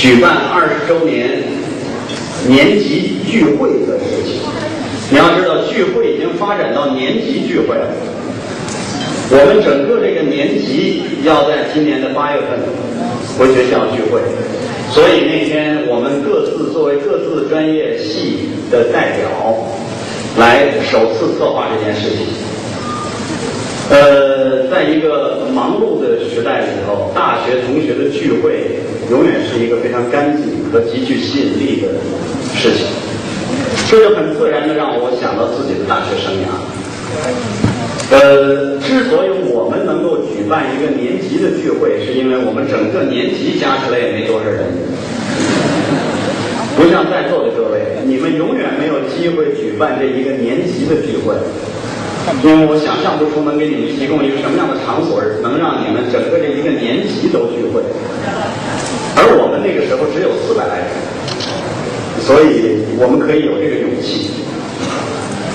举办二十周年年级聚会的事情。你要知道，聚会已经发展到年级聚会了。我们整个这个年级要在今年的八月份回学校聚会，所以那天我们各自作为各自专业系的代表，来首次策划这件事情。呃，在一个忙碌的时代里头，大学同学的聚会永远是一个非常干净和极具吸引力的事情，这就很自然的让我想到自己的大学生涯。呃，之所以我们能够举办一个年级的聚会，是因为我们整个年级加起来也没多少人，不像在座的各位，你们永远没有机会举办这一个年级的聚会，因为我想象不出能给你们提供一个什么样的场所，能让你们整个这一个年级都聚会。而我们那个时候只有四百来人，所以我们可以有这个勇气。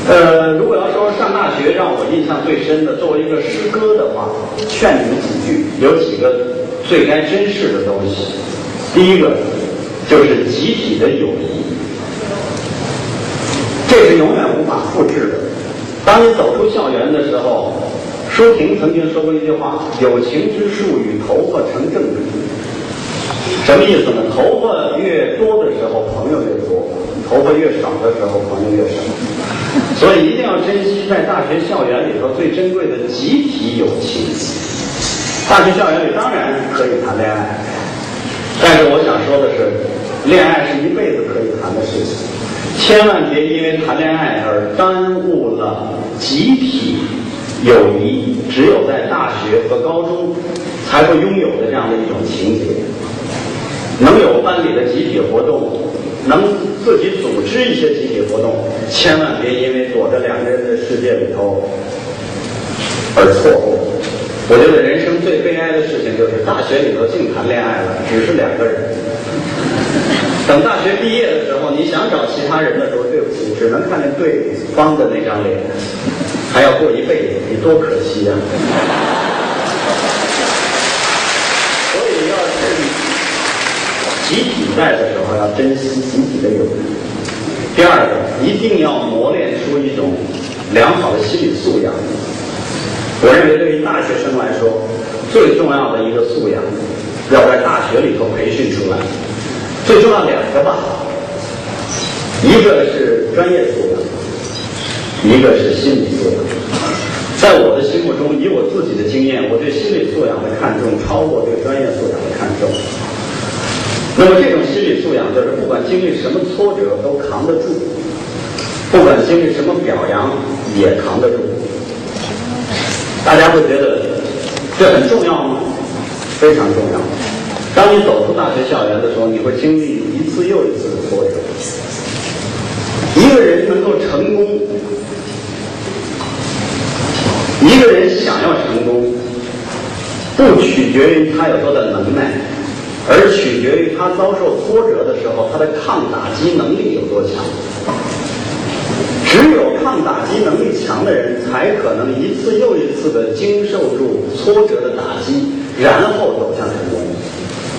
呃，如果要说上大学让我印象最深的，作为一个师哥的话，劝你们几句，有几个最该珍视的东西。第一个就是集体的友谊，这是永远无法复制的。当你走出校园的时候，舒婷曾经说过一句话：“友情之树与头发成正比。”什么意思呢？头发越多的时候，朋友越多；头发越少的时候，朋友越少。所以一定要珍惜在大学校园里头最珍贵的集体友情。大学校园里当然可以谈恋爱，但是我想说的是，恋爱是一辈子可以谈的事情，千万别因为谈恋爱而耽误了集体友谊。只有在大学和高中才会拥有的这样的一种情节，能有班里的集体活动。能自己组织一些集体活动，千万别因为躲在两个人的世界里头而错过。我觉得人生最悲哀的事情就是大学里头净谈恋爱了，只是两个人。等大学毕业的时候，你想找其他人的时候，对不起，只能看见对方的那张脸，还要过一辈子，你多可惜啊！集体在的时候要珍惜集体的友谊。第二个，一定要磨练出一种良好的心理素养。我认为，对于大学生来说，最重要的一个素养，要在大学里头培训出来。最重要两个吧，一个是专业素养，一个是心理素养。在我的心目中，以我自己的经验，我对心理素养的看重超过对专业素养的看重。那么这种心理素养，就是不管经历什么挫折都扛得住，不管经历什么表扬也扛得住。大家会觉得这很重要吗？非常重要。当你走出大学校园的时候，你会经历一次又一次的挫折。一个人能够成功，一个人想要成功，不取决于他有多大能耐。而取决于他遭受挫折的时候，他的抗打击能力有多强。只有抗打击能力强的人，才可能一次又一次的经受住挫折的打击，然后走向成功。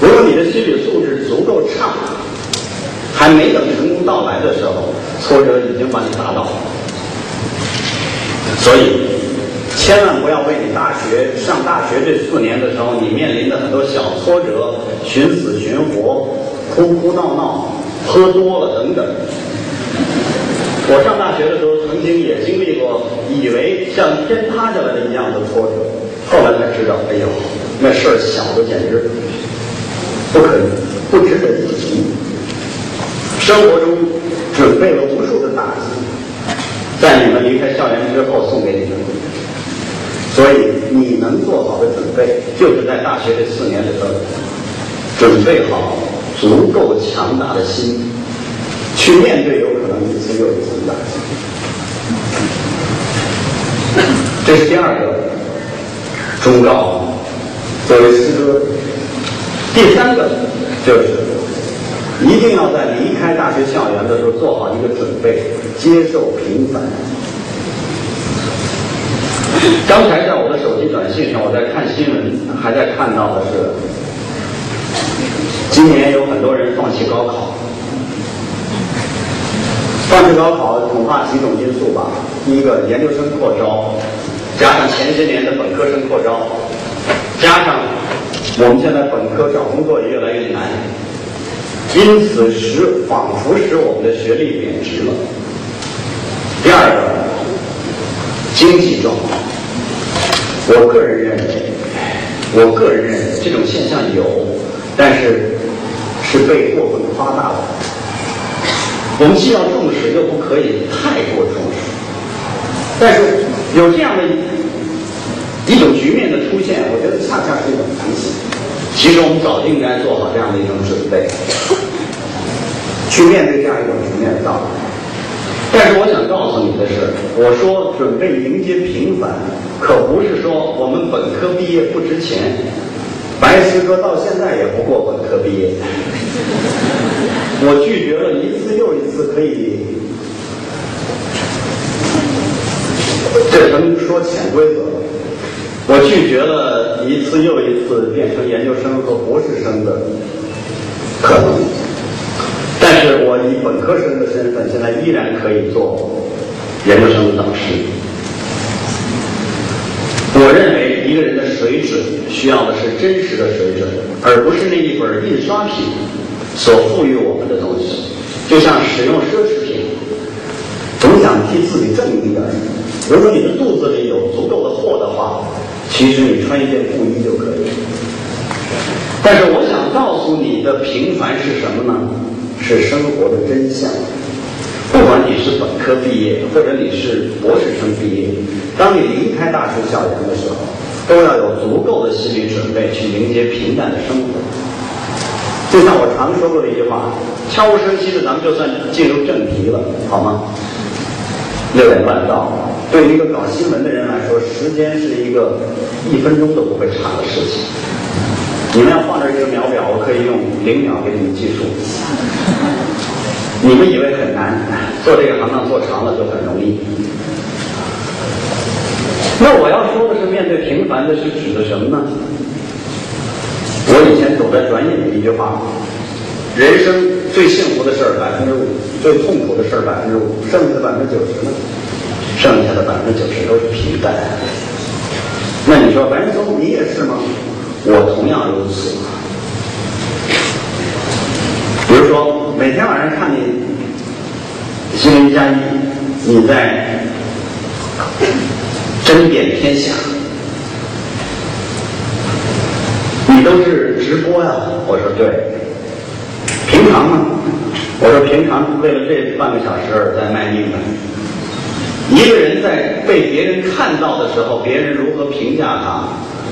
如果你的心理素质足够差，还没等成功到来的时候，挫折已经把你打倒了。所以。千万不要为你大学上大学这四年的时候，你面临的很多小挫折、寻死寻活、哭哭闹闹、喝多了等等。我上大学的时候，曾经也经历过，以为像天塌下来的一样的挫折，后来才知道，哎呦，那事儿小的简直不可以，不值得一提。生活中准备了无数的打击，在你们离开校园之后送给你们。所以，你能做好的准备，就是在大学这四年里头，准备好足够强大的心，去面对有可能一次又一次的打击。这是第二个忠告，作为师哥。第三个就是，一定要在离开大学校园的时候做好一个准备，接受平凡。刚才在我的手机短信上，我在看新闻，还在看到的是，今年有很多人放弃高考，放弃高考恐怕几种因素吧。第一个，研究生扩招，加上前些年的本科生扩招，加上我们现在本科找工作也越来越难，因此使仿佛使我们的学历贬值了。第二个，经济状况，我个人认为，我个人认为这种现象有，但是是被过分夸大了。我们既要重视，又不可以太过重视。但是有这样的一种局面的出现，我觉得恰恰是一种反省。其实我们早就应该做好这样的一种准备，去面对这样一种局面的。但是我想告诉你的是，我说准备迎接平凡，可不是说我们本科毕业不值钱。白石哥到现在也不过本科毕业，我拒绝了一次又一次可以，这能说潜规则。我拒绝了一次又一次变成研究生和博士生的可能。但是我以本科生的身份，现在依然可以做研究生的导师。我认为一个人的水准需要的是真实的水准，而不是那一本印刷品所赋予我们的东西。就像使用奢侈品，总想替自己挣一点。如果你的肚子里有足够的货的话，其实你穿一件布衣就可以。但是我想告诉你的平凡是什么呢？是生活的真相。不管你是本科毕业，或者你是博士生毕业，当你离开大学校园的时候，都要有足够的心理准备去迎接平淡的生活。就像我常说过的一句话：“悄无声息的，咱们就算进入正题了，好吗？”六点半到，对于一个搞新闻的人来说，时间是一个一分钟都不会差的事情。你们要放这一个秒表，我可以用零秒给你们计数。你们以为很难，做这个行当做长了就很容易。那我要说的是，面对平凡的是指的什么呢？我以前总在转引的一句话：人生最幸福的事儿百分之五，最痛苦的事儿百分之五，剩下的百分之九十呢？剩下的百分之九十都是平淡。那你说白岩松，你也是吗？我同样如此。比如说，每天晚上看你新闻加一，你在争辩天下，你都是直播呀？我说对。平常呢？我说平常为了这半个小时在卖命呢。一个人在被别人看到的时候，别人如何评价他？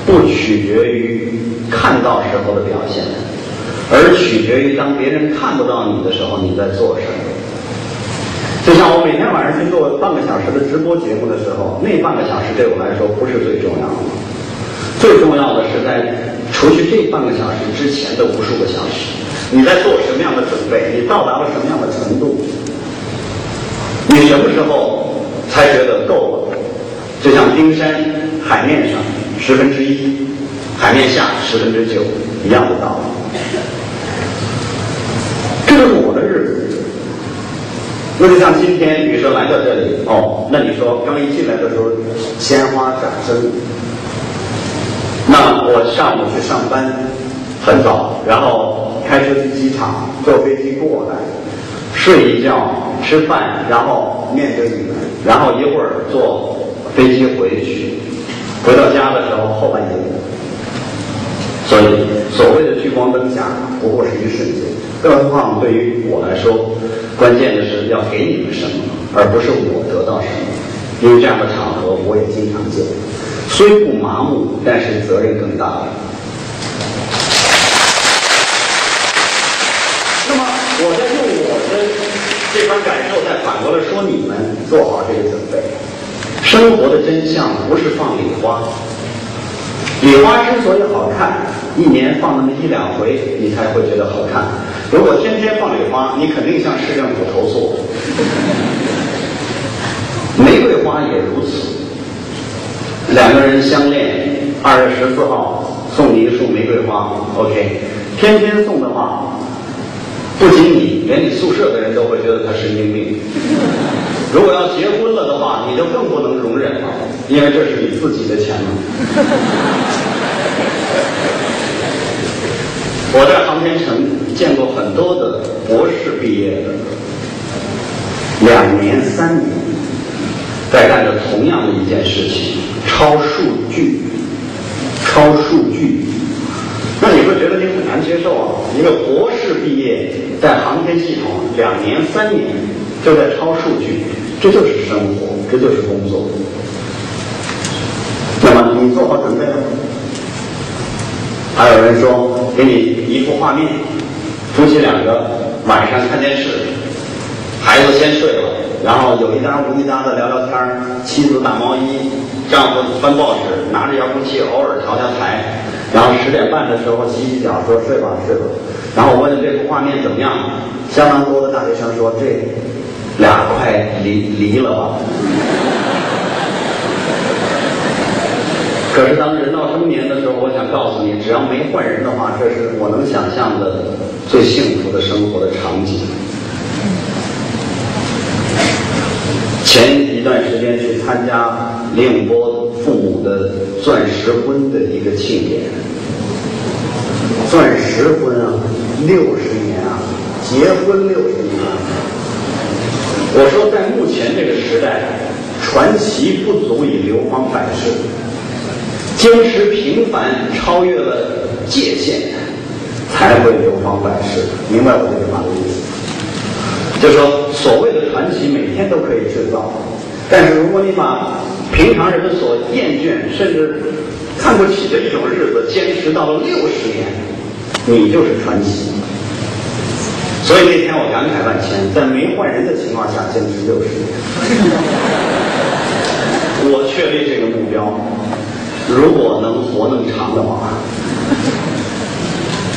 不取决于看到时候的表现，而取决于当别人看不到你的时候，你在做什么。就像我每天晚上去做半个小时的直播节目的时候，那半个小时对我来说不是最重要的，最重要的是在除去这半个小时之前的无数个小时，你在做什么样的准备？你到达了什么样的程度？你什么时候才觉得够了？就像冰山海面上。十分之一，海面下十分之九，一样的道理。这就是我的日子。那就像今天女生来到这里，哦，那你说刚一进来的时候，鲜花掌声。那我上午去上班，很早，然后开车去机场，坐飞机过来，睡一觉，吃饭，然后面对你们，然后一会儿坐飞机回去。回到家的时候后半夜，所以所谓的聚光灯下不过是一瞬间，更何况对于我来说，关键的是要给你们什么，而不是我得到什么。因为这样的场合我也经常见，虽不麻木，但是责任更大。那么我在用我的感受，再反过来说你们做好这个准备。生活的真相不是放礼花，礼花之所以好看，一年放那么一两回，你才会觉得好看。如果天天放礼花，你肯定向市政府投诉。玫瑰花也如此，两个人相恋，二月十四号送你一束玫瑰花，OK，天天送的话，不仅你，连你宿舍的人都会觉得他神经病。如果要结婚了的话，你就更不能容忍了，因为这是你自己的钱了。我在航天城见过很多的博士毕业的，两年、三年，在干着同样的一件事情，抄数据，抄数据。那你会觉得你很难接受啊？一个博士毕业在航天系统两年、三年就在抄数据，这就是生活，这就是工作。那么你做好准备了吗？还有人说，给你一幅画面，夫妻两个晚上看电视，孩子先睡了，然后有一搭无一搭的聊聊天儿，妻子打毛衣，丈夫翻报纸，拿着遥控器偶尔调调台，然后十点半的时候洗洗脚，说睡吧睡吧，然后我问这幅画面怎么样？相当多的大学生说这俩快离离了吧。可是当人到中年的时候，我想告诉你，只要没换人的话，这是我能想象的最幸福的生活的场景。前一段时间去参加李永波父母的钻石婚的一个庆典，钻石婚啊，六十年啊，结婚六十年啊。我说，在目前这个时代，传奇不足以流芳百世。坚持平凡，超越了界限，才会流芳百世。明白我这句话的意思？就说，所谓的传奇，每天都可以制造，但是如果你把平常人们所厌倦甚至看不起的一种日子坚持到了六十年，你就是传奇。所以那天我感慨万千，在没换人的情况下坚持六十年，我确立这个目标。如果能活那么长的话，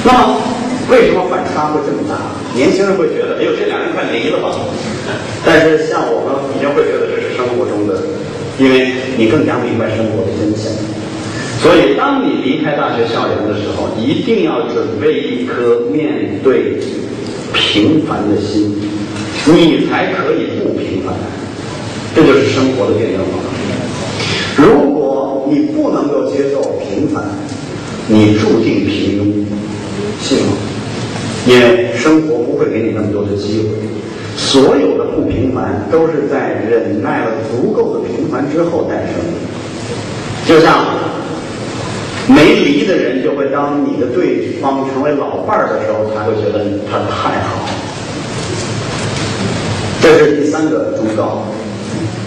那么为什么反差会这么大？年轻人会觉得，哎呦，这两人快离了吧？但是像我们已经会觉得这是生活中的，因为你更加明白生活的真相。所以，当你离开大学校园的时候，一定要准备一颗面对平凡的心，你才可以不平凡。这就是生活的辩证法。如果你不能够接受平凡，你注定平庸，信吗？因为生活不会给你那么多的机会，所有的不平凡都是在忍耐了足够的平凡之后诞生的。就像没离的人，就会当你的对方成为老伴儿的时候，才会觉得他太好。这是第三个忠告，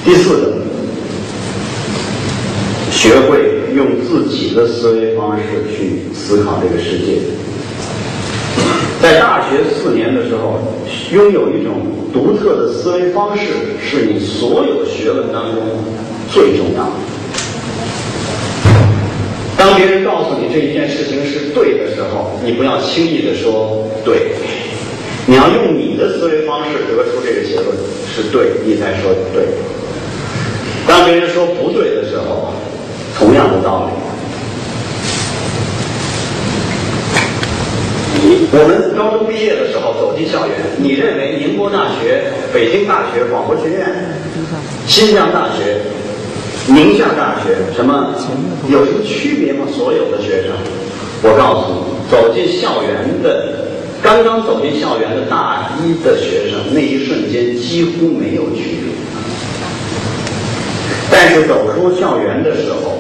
第四个。学会用自己的思维方式去思考这个世界。在大学四年的时候，拥有一种独特的思维方式，是你所有学问当中最重要的。当别人告诉你这一件事情是对的时候，你不要轻易的说对，你要用你的思维方式得出这个结论是对，你才说对。当别人说不对的时候，同样的道理，我们高中毕业的时候走进校园，你认为宁波大学、北京大学、广播学院、新疆大学、宁夏大学什么有什么区别吗？所有的学生，我告诉你，走进校园的，刚刚走进校园的大一的学生，那一瞬间几乎没有区别，但是走出校园的时候。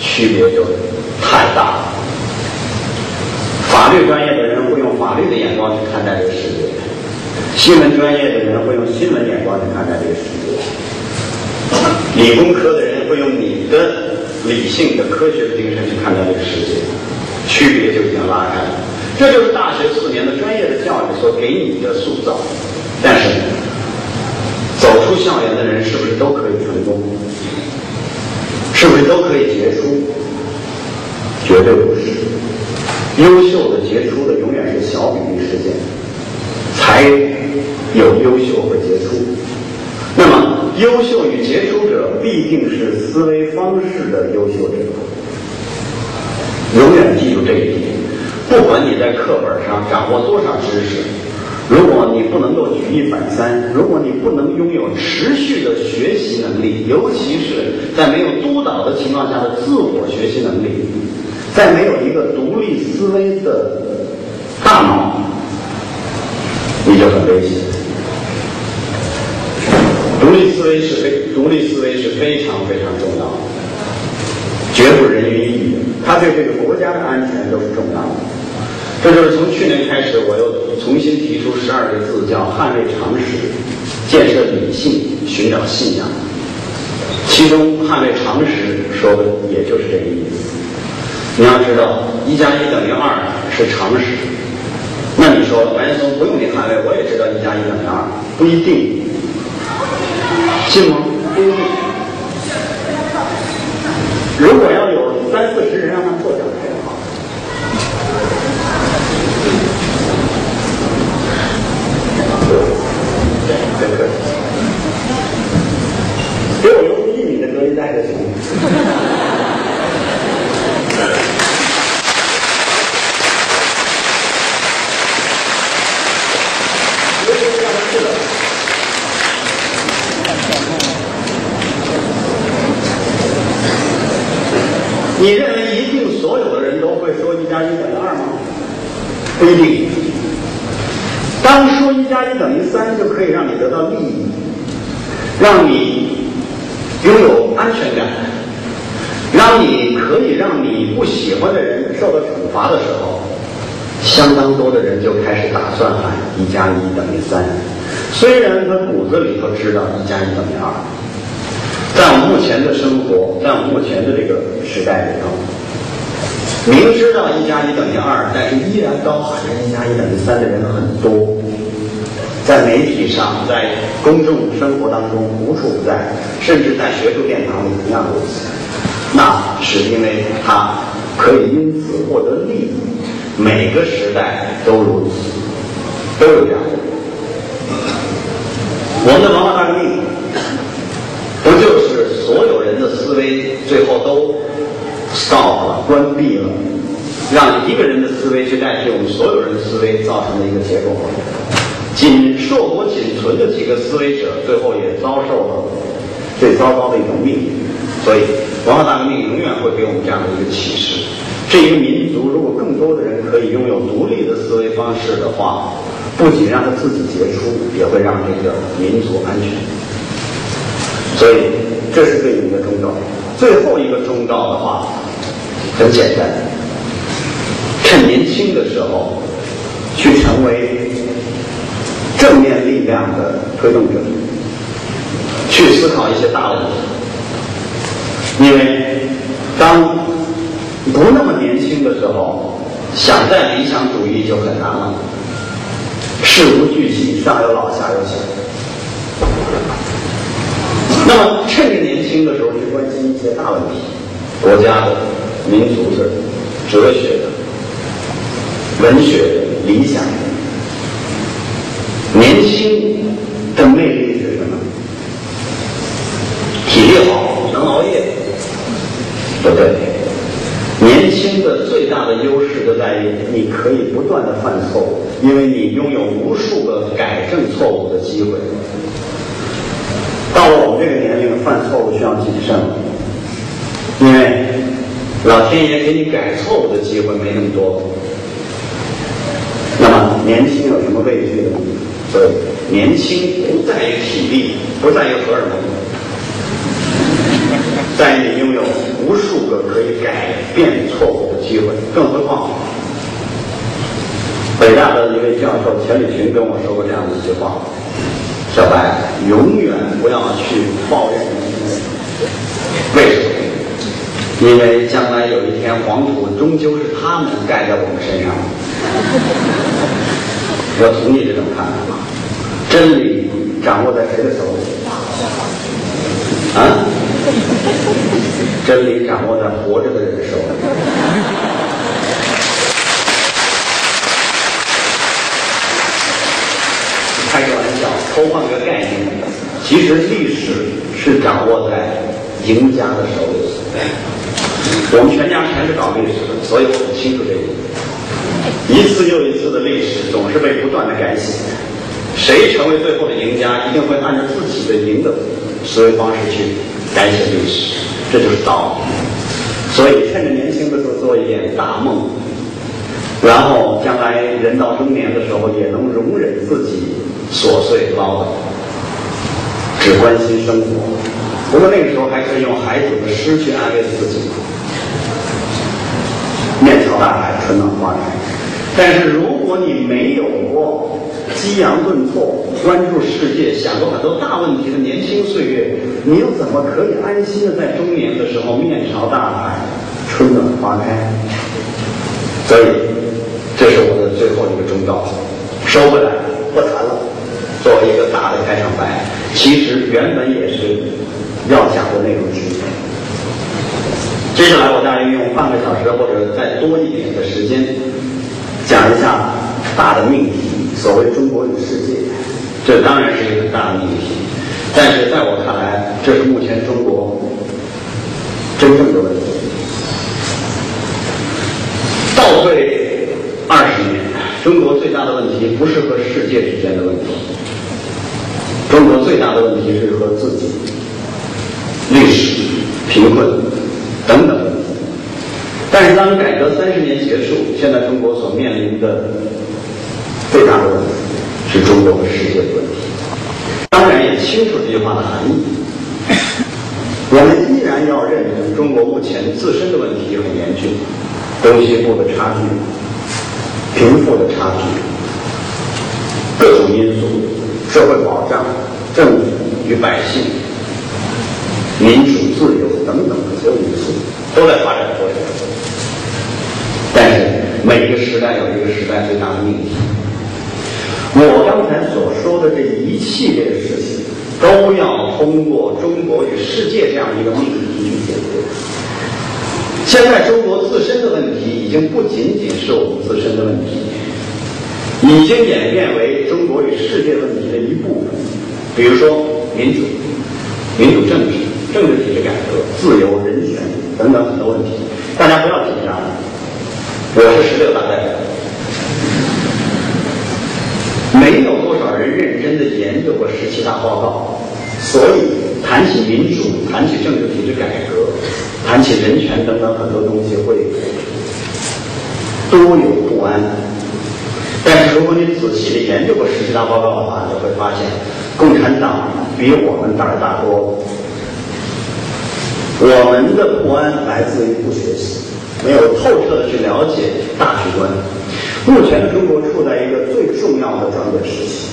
区别就太大了。法律专业的人会用法律的眼光去看待这个世界，新闻专业的人会用新闻眼光去看待这个世界，理工科的人会用你的理性的科学的精神去看待这个世界，区别就已经拉开了。这就是大学四年的专业的教育所给你的塑造。但是，走出校园的人是不是都可以成功？是不是都可以杰出？绝对不是。优秀的、杰出的永远是小比例事件，才有优秀和杰出。那么，优秀与杰出者必定是思维方式的优秀者。永远记住这一点：不管你在课本上掌握多少知识，如果你不能够举一反三，如果你不能拥有持续的学习能力，尤其是在没有督导的情况下的自我学习能力，在没有一个独立思维的大脑，你就很危险。独立思维是非，独立思维是非常非常重要的，绝不人云亦云。它对这个国家的安全都是重要的。这就是从去年开始，我又重新提出十二个字，叫捍卫常识，建设理性，寻找信仰。其中捍卫常识说的也就是这个意思。你要知道，一加一等于二是常识。那你说白岩松不用你捍卫，我也知道一加一等于二，不一定，信吗？不一定。如果要有三四十人让他做讲台。给我留出一米的隔离带就行。你认为一定所有的人都会说一加一等于二吗？不一定。当说一加一等于三就可以让你得到利益，让你拥有安全感，让你可以让你不喜欢的人受到惩罚的时候，相当多的人就开始打算喊一加一等于三。虽然他骨子里头知道一加一等于二，在我们目前的生活，在我们目前的这个时代里头。明知道一加一等于二，但是依然高喊着一加一等于三的人很多，在媒体上，在公众生活当中无处不在，甚至在学术殿堂里同样如此。那是因为他可以因此获得利益。每个时代都如此，都有这样。我们的文化大革命，不就是所有人的思维最后都？stop 了，关闭了，让一个人的思维去代替我们所有人的思维造成的一个结果。仅硕果仅存的几个思维者，最后也遭受了最糟糕的一种命运。所以，文化大革命永远会给我们这样的一个启示：这一个民族，如果更多的人可以拥有独立的思维方式的话，不仅让他自己杰出，也会让这个民族安全。所以，这是对你们的忠告。最后一个忠告的话。很简单，趁年轻的时候去成为正面力量的推动者，去思考一些大问题。因为当不那么年轻的时候，想在理想主义就很难了。事无巨细，上有老下有小。那么趁着年轻的时候去关心一些大问题，国家的。民族的、哲学的、文学的、理想的，年轻的魅力是什么？体力好，能熬夜？不对，年轻的最大的优势就在于你可以不断的犯错误，因为你拥有无数个改正错误的机会。到了我们这个年龄，犯错误需要谨慎，因为。老天爷给你改错误的机会没那么多，那么年轻有什么畏惧的？所以年轻不在于体力，不在于荷尔蒙，在于你拥有无数个可以改变错误的机会。更何况，北大的一位教授钱理群跟我说过这样的一句话：“小白，永远不要去抱怨，为什么？”因为将来有一天，黄土终究是他们盖在我们身上。我同意这种看法。真理掌握在谁的手里？啊？真理掌握在活着的人手里。开个玩笑，偷换个概念，其实历史是掌握在赢家的手里。我们全家全是搞历史的，所以我很清楚这一点。一次又一次的历史总是被不断的改写。谁成为最后的赢家，一定会按照自己的赢的思维方式去改写历史，这就是道理。所以，趁着年轻的时候做一点大梦，然后将来人到中年的时候也能容忍自己琐碎唠叨，只关心生活。不过那个时候还可以用孩子的诗去安慰自己：“面朝大海，春暖花开。”但是如果你没有过激扬顿挫、关注世界、想过很多大问题的年轻岁月，你又怎么可以安心的在中年的时候面朝大海、春暖花开？所以，这是我的最后一个忠告，收回来不谈了。作为一个大的开场白，其实原本也是要讲的内容之一。接下来，我大约用半个小时或者再多一点的时间。讲一下大的命题，所谓中国与世界，这当然是一个很大的命题。但是在我看来，这是目前中国真正的问题。倒退二十年，中国最大的问题不是和世界之间的问题，中国最大的问题是和自己、历史、贫困等等。但是，当改革三十年结束，现在中国所面临的最大的问题是中国和世界的问题。当然，也清楚这句话的含义。我们依然要认同中国目前自身的问题很严峻：东西部的差距、贫富的差距、各种因素、社会保障、政府与百姓、民主自由等等的所有因素都在发展过程中。但是每一个时代有一个时代最大的命题。我刚才所说的这一系列的事情，都要通过中国与世界这样一个命题去解决。现在中国自身的问题已经不仅仅是我们自身的问题，已经演变为中国与世界问题的一部分。比如说民主、民主政治、政治体制改革、自由、人权等等很多问题，大家不要紧张。我是十六大代表，没有多少人认真的研究过十七大报告，所以谈起民主、谈起政治体制改革、谈起人权等等很多东西会多有不安。但是如果你仔细的研究过十七大报告的话，你会发现，共产党比我们胆儿大多。我们的不安来自于不学习。没有透彻的去了解大局观。目前的中国处在一个最重要的转轨时期，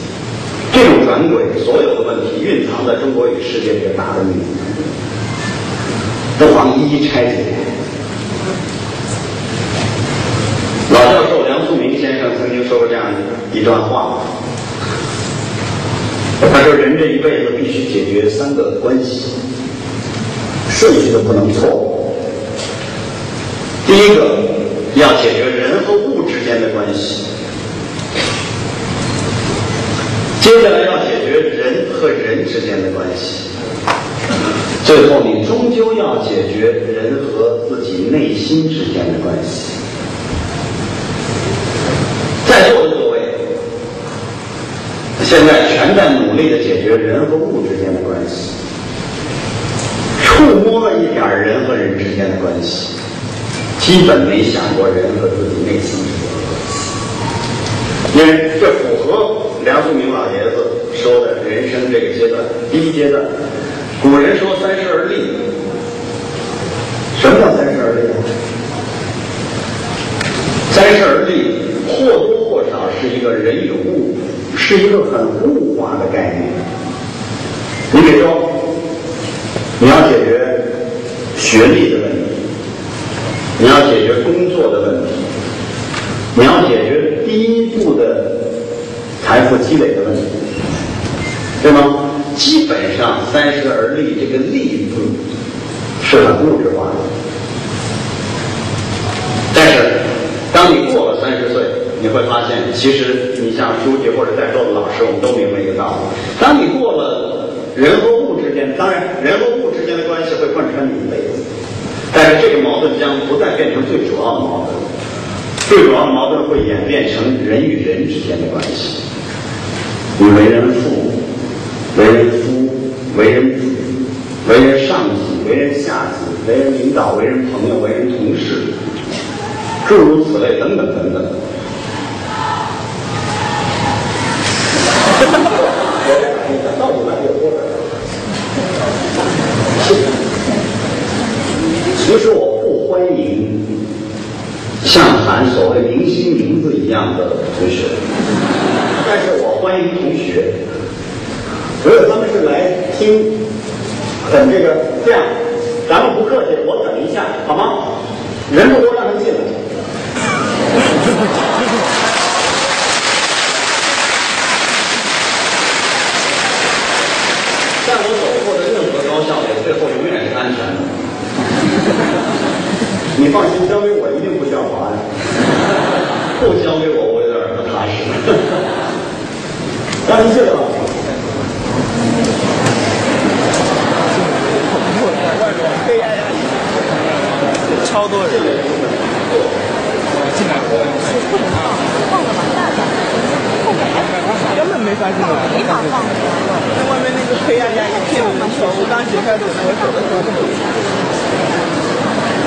这种转轨所有的问题蕴藏在中国与世界这个大的命题，不妨一一拆解。老教授梁漱溟先生曾经说过这样一段话，他说：“人这一辈子必须解决三个关系，顺序都不能错。”第一个要解决人和物之间的关系，接下来要解决人和人之间的关系，最后你终究要解决人和自己内心之间的关系。在座的各位，现在全在努力的解决人和物之间的关系，触摸了一点人和人之间的关系。基本没想过人和自己内心之间的关系，因为这符合梁漱溟老爷子说的人生这个阶段。第一阶段，古人说三十而立。什么叫三十而立？三十而立或多或少是一个人与物，是一个很物化的概念。你比如说，你要解决学历的问题。你要解决工作的问题，你要解决第一步的财富积累的问题，对吗？基本上三十而立这个“立”字是很物质化的。但是，当你过了三十岁，你会发现，其实你像书记或者在座的老师，我们都明白一个道理：当你过了人和物之间，当然人和物之间的关系会贯穿你一辈子。但是这个矛盾将不再变成最主要的矛盾。最主要的矛盾会演变成人与人之间的关系。你为人父，为人夫，为人子，为人上级，为人下级，为人领导，为人朋友，为人同事，诸如此类，等等等等。其实我不欢迎像喊所谓明星名字一样的同学，但是我欢迎同学。如果他们是来听，等这个这样，咱们不客气，我等一下，好吗？人不多，让他进来。在我走过的任何高校里，最后永远是安全的。你放心，交给我一定不需要保安。不交给我，我有点不踏实。让您进来。吧。超多人。进来。根本没发现我。没法放。在外面那个黑压压一片的时候，我刚解开走，我走的时候。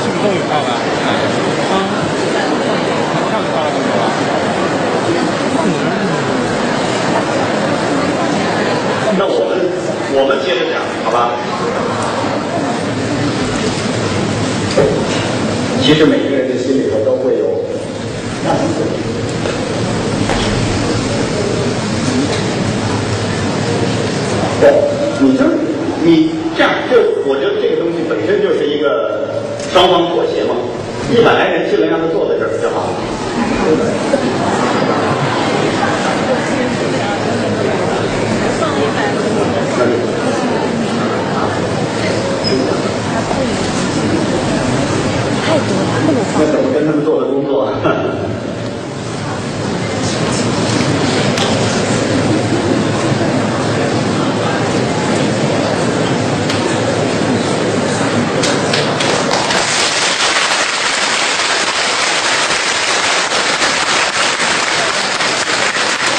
是不是终于到了？啊。看到了，怎么了？那我们我们接着讲，好吧？其实每个人的心里头都会有那么对，你就你这样，就我觉得这个东西本身就是一个双方妥协嘛。一百来人进来，让他坐在这儿就好了。那就太多了，不能放那。怎么跟他们做的工作？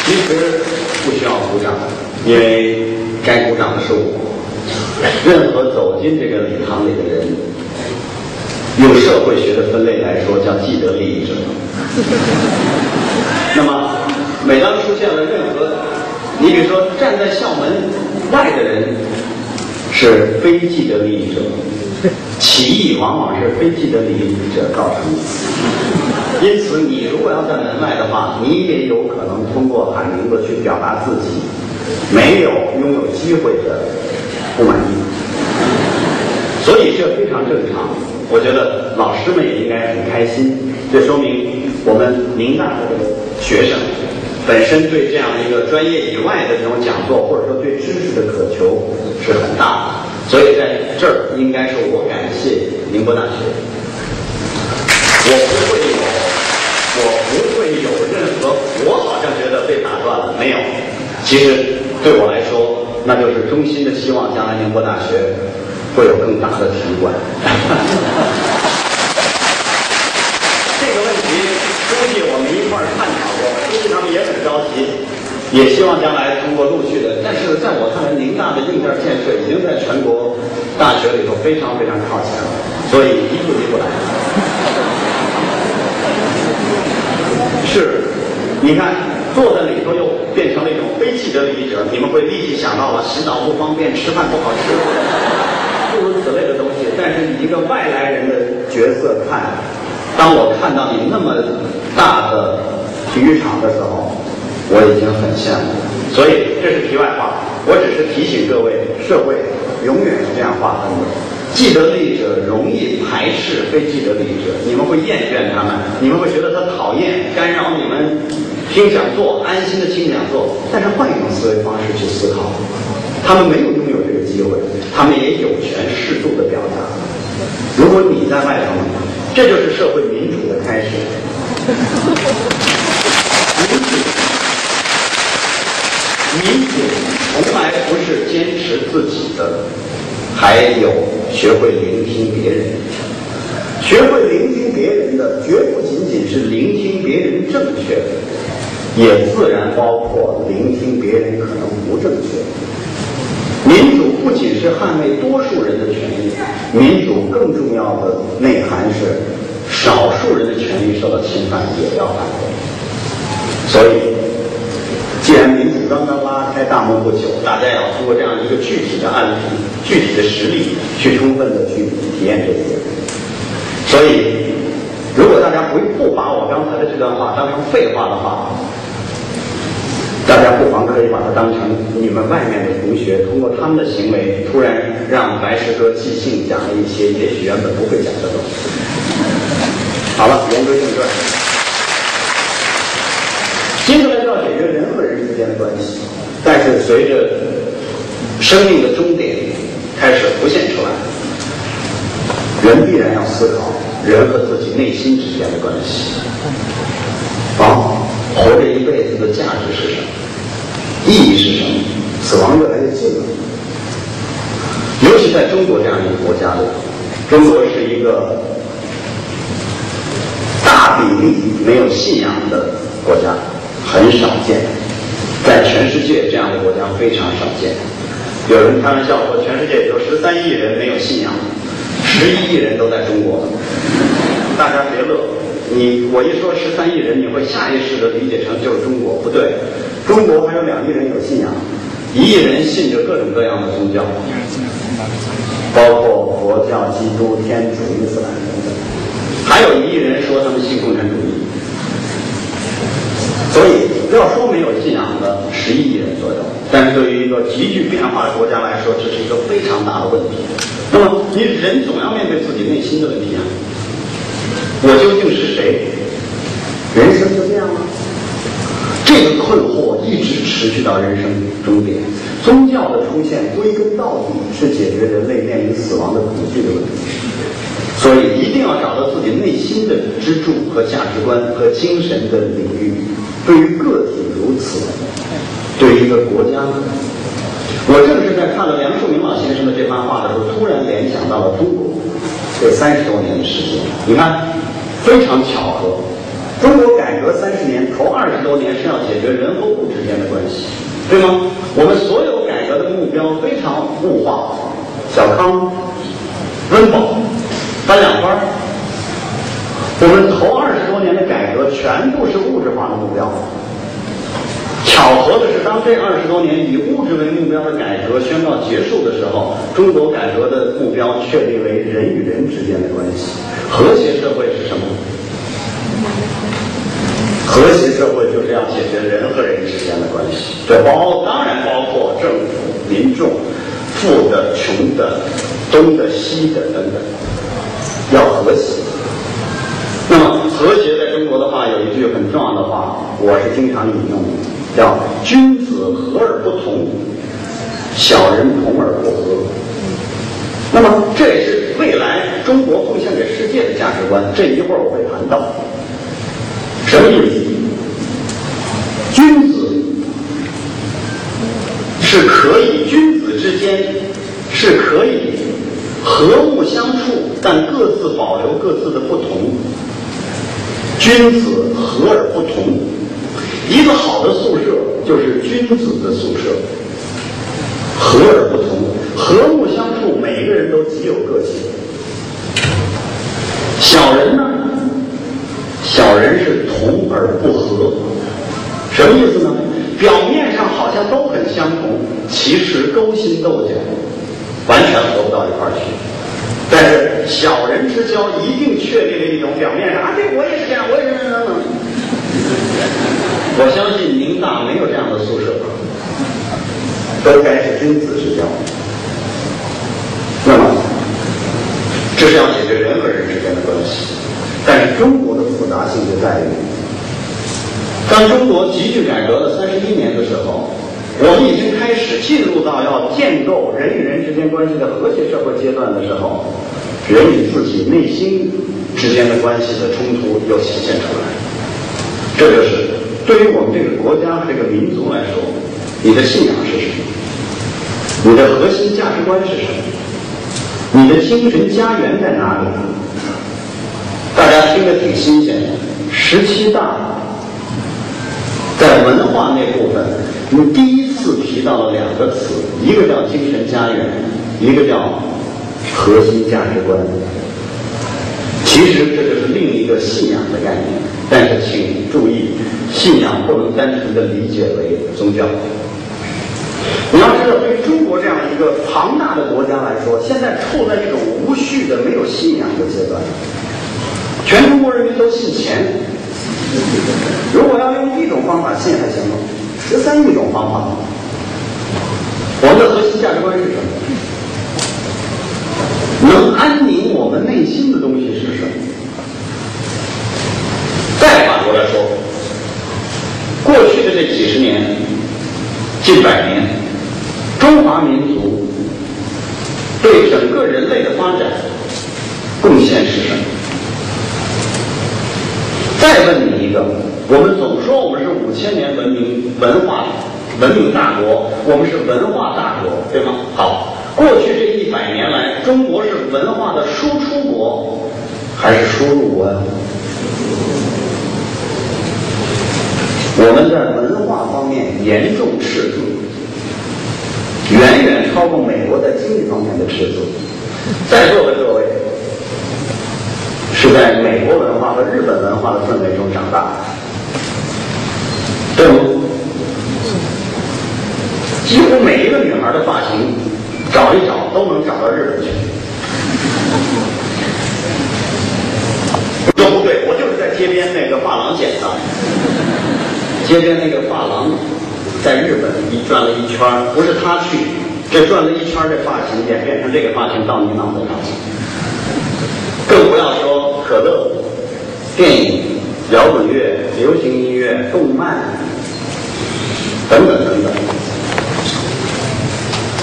其实不需要鼓掌，因为该鼓掌的是我。任何走进这个礼堂里的人，用社会学的分类来说，叫既得利益者。那么，每当出现了任何，你比如说站在校门外的人，是非既得利益者，起义往往是非既得利益者造成的。因此，你如果要在门外的话，你也有可能通过喊名字去表达自己没有机会的不满意。所以这非常正常。我觉得老师们也应该很开心，这说明我们宁大的学生本身对这样一个专业以外的这种讲座，或者说对知识的渴求是很大的。所以在这儿应该是我感谢宁波大学。我不会有，我不会有任何，我好像觉得被打断了，没有。其实对我来说，那就是衷心的希望将来宁波大学会有更大的提馆。这个问题，书记我们一块儿探讨过，书记他们也很着急，也希望将来通过陆续的。但是在我看来，宁大的硬件建设已经在全国大学里头非常非常靠前了，所以一步一步来。是，你看坐在里头又变成了一种非既得利益者，你们会立即想到了洗澡不方便、吃饭不好吃，诸如此类的东西。但是以一个外来人的角色看，当我看到你那么大的体育场的时候，我已经很羡慕。所以这是题外话，我只是提醒各位，社会永远是这样划分的。既得利益者容易排斥非既得利益者，你们会厌倦他们，你们会觉得他讨厌，干扰你们听讲座，安心的听讲座。但是换一种思维方式去思考，他们没有拥有这个机会，他们也有权适度的表达。如果你在外头，这就是社会民主的开始。民主，民主从来不是坚持自己的。还有学会聆听别人，学会聆听别人的，绝不仅仅是聆听别人正确的，也自然包括聆听别人可能不正确。民主不仅是捍卫多数人的权利，民主更重要的内涵是少数人的权利受到侵犯也要捍卫。所以，既然民主刚刚拉开大幕不久，大家要通过这样一个具体的案例、具体的实例，去充分的去体验这些。所以，如果大家不不把我刚才的这段话当成废话的话，大家不妨可以把它当成你们外面的同学通过他们的行为，突然让白石哥即兴讲了一些也许原本不会讲的东西。好了，言归正传，接下来就要解决人和人之间的关系，但是随着生命的终点开始浮现出来，人必然要思考人和自己内心之间的关系。活着一辈子的价值是什么？意义是什么？死亡越来越近了。尤其在中国这样一个国家里，中国是一个大比例没有信仰的国家，很少见。在全世界这样的国家非常少见。有人开玩笑说，全世界有十三亿人没有信仰，十一亿人都在中国。大家别乐。你我一说十三亿人，你会下意识的理解成就是中国，不对，中国还有两亿人有信仰，一亿人信着各种各样的宗教，包括佛教、基督、天主、伊斯兰等等，还有一亿人说他们信共产主义。所以要说没有信仰的十一亿人左右，但是对于一个急剧变化的国家来说，这是一个非常大的问题。那么你人总要面对自己内心的问题啊。我究竟是谁？人生就这样吗？这个困惑一直持续到人生终点。宗教的出现，归根到底是解决人类面临死亡的恐惧的问题。所以，一定要找到自己内心的支柱和价值观和精神的领域。对于个体如此，对于一个国家，我正是在看了梁漱溟老先生的这番话的时候，突然联想到了中国这三十多年的时间。你看。非常巧合，中国改革三十年，头二十多年是要解决人和物之间的关系，对吗？我们所有改革的目标非常物化，小康、温饱、翻两番。我们头二十多年的改革全部是物质化的目标。巧合的是，当这二十多年以物质为目标的改革宣告结束的时候，中国改革的目标确立为人与人之间的关系。和谐社会是什么？和谐社会就是要解决人和人之间的关系，这包当然包括政府、民众、富的、穷的、东的、西的等等，要和谐。那么和谐国的话有一句很重要的话，我是经常引用，叫“君子和而不同，小人同而不和”。那么这也是未来中国奉献给世界的价值观。这一会儿我会谈到，什么意思？君子是可以，君子之间是可以和睦相处，但各自保留各自的不同。君子和而不同，一个好的宿舍就是君子的宿舍。和而不同，和睦相处，每个人都极有个性。小人呢？小人是同而不和，什么意思呢？表面上好像都很相同，其实勾心斗角，完全合不到一块儿去。但是小人之交一定确立了一种表面上啊，对我也是这样，我也是这样。我相信宁大没有这样的宿舍。都该是君子之交。那么，这是要解决人和人之间的关系。但是中国的复杂性就在于，当中国急剧改革的三十一年的时候，我们已经开始进入到要建构人与人之间关系的和谐社会阶段的时候，人与自己内心之间的关系的冲突又显现出来。这就是对于我们这个国家、这个民族来说，你的信仰是什么？你的核心价值观是什么？你的精神家园在哪里？大家听着挺新鲜的。十七大在文化那部分，你第一次提到了两个词，一个叫精神家园，一个叫核心价值观。其实这就是另一个信仰的概念，但是请注意，信仰不能单纯的理解为宗教。你要知道，对于中国这样一个庞大的国家来说，现在处在一种无序的、没有信仰的阶段。全中国人民都信钱，如果要用一种方法信还行吗？十三亿种方法。我们的核心价值观是什么？能安宁我们内心的东西是什么？再反过来说，过去的这几十年、近百年，中华民族对整个人类的发展贡献是什么？再问你一个，我们总千年文明文化文明大国，我们是文化大国，对吗？好，过去这一百年来，中国是文化的输出国还是输入国呀？我们在文化方面严重赤字，远远超过美国在经济方面的赤字。在座的各位是在美国文化和日本文化的氛围中长大的，对吗？几乎每一个女孩的发型，找一找都能找到日本去。说不对，我就是在街边那个发廊剪的。街边那个发廊在日本一转了一圈，不是他去，这转了一圈儿，这发型演变成这个发型到你脑袋上去。更不要说可乐、电影、摇滚乐、流行音乐、动漫等等等等。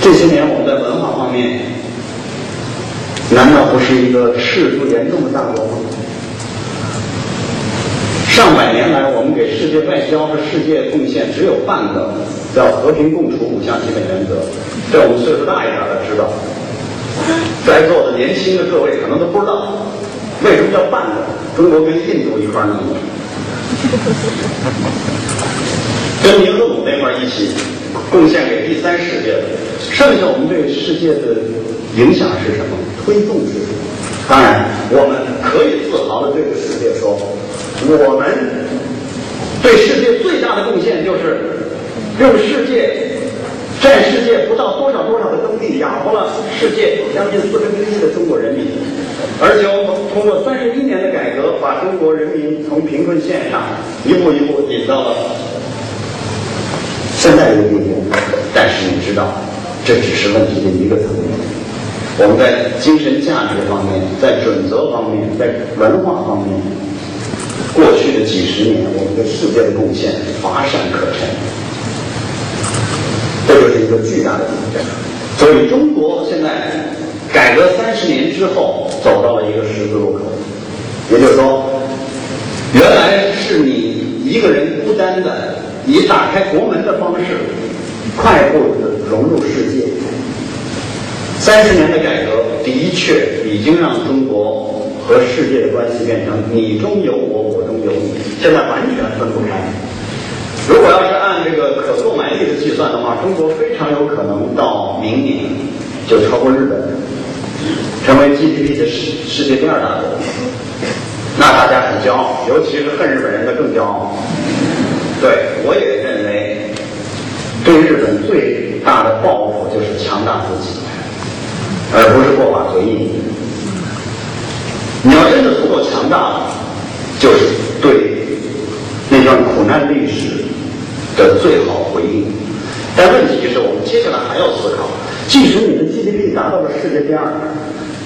这些年我们在文化方面，难道不是一个赤字严重的大国吗？上百年来，我们给世界外交和世界贡献只有半个，叫和平共处五项基本原则。这我们岁数大一点的知道，在座的年轻的各位可能都不知道，为什么叫半个？中国跟印度一块弄的，跟尼赫鲁那块一起贡献给第三世界的。剩下我们对世界的影响是什么？推动是什么？当然，我们可以自豪的对这个世界说。我们对世界最大的贡献就是用世界占世界不到多少多少的耕地，养活了世界将近四分之一的中国人民。而且我们通过三十一年的改革，把中国人民从贫困线上一步一步引到了现在这个地步。但是你知道，这只是问题的一个层面。我们在精神价值方面，在准则方面，在文化方面。过去的几十年，我们对世界的贡献乏善可陈，这就是一个巨大的挑战。所以，中国现在改革三十年之后，走到了一个十字路口。也就是说，原来是你一个人孤单的，以打开国门的方式，快步的融入世界。三十年的改革的确已经让中国。和世界的关系变成你中有我，我中有你，现在完全分不开。如果要是按这个可购买力的计算的话，中国非常有可能到明年就超过日本，成为 GDP 的世世界第二大国。那大家很骄傲，尤其是恨日本人的更骄傲。对我也认为，对日本最大的报复就是强大自己，而不是过法随意。你要真的足够强大，就是对那段苦难历史的最好回应。但问题是我们接下来还要思考：即使你的 GDP 达到了世界第二，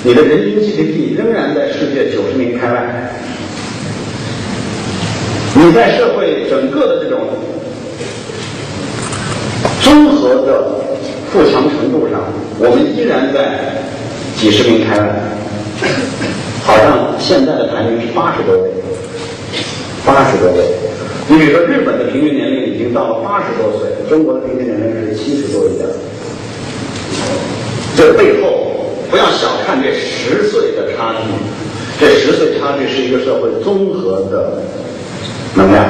你的人均 GDP 仍然在世界九十名开外。你在社会整个的这种综合的富强程度上，我们依然在几十名开外。好像现在的排名是八十多位，八十多位。你比如说，日本的平均年龄到了八十多岁，中国的平均年龄是七十多一点。这背后不要小看这十岁的差距，这十岁差距是一个社会综合的能量，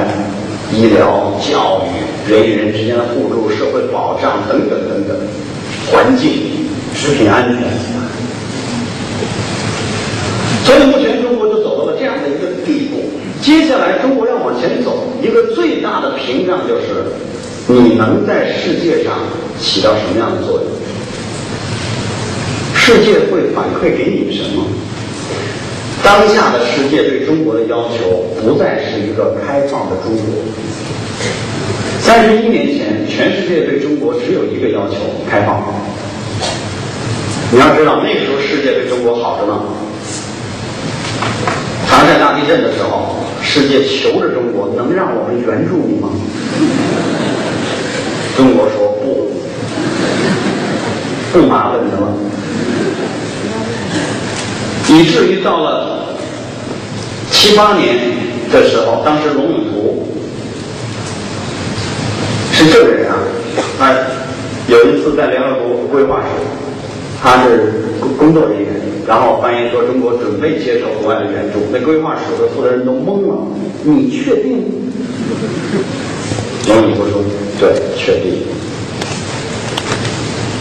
医疗、教育、人与人之间的互助、社会保障等等等等，环境、食品安全。所以目前中国就走到了这样的一个地步。接下来中国要往前走，一个最大的屏障就是你能在世界上起到什么样的作用？世界会反馈给你什么？当下的世界对中国的要求不再是一个开放的中国。三十一年前，全世界对中国只有一个要求：开放。你要知道，那个时候世界对中国好着呢。唐山大地震的时候，世界求着中国能让我们援助你吗？中国说不，不麻烦你了。以至于到了七八年的时候，当时龙永图是证人啊，他有一次在联合国规划署，他是工作人员，然后翻译说中国准备接受国外的援助，那规划署的负责人都懵了，你确定？龙永图说：“对，确定。”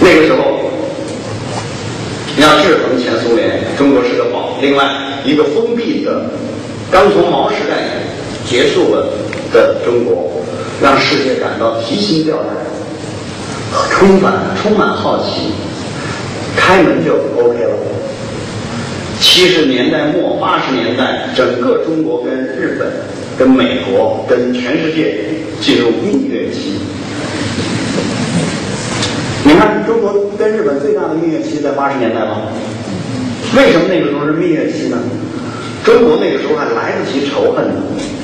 那个时候。要制衡前苏联，中国是个宝。另外，一个封闭的、刚从毛时代结束了的中国，让世界感到提心吊胆、充满充满好奇，开门就 OK 了。七十年代末、八十年代，整个中国跟日本、跟美国、跟全世界进入蜜月期。你看，中国跟日本最大的蜜月期在八十年代吧？为什么那个时候是蜜月期呢？中国那个时候还来得及仇恨呢，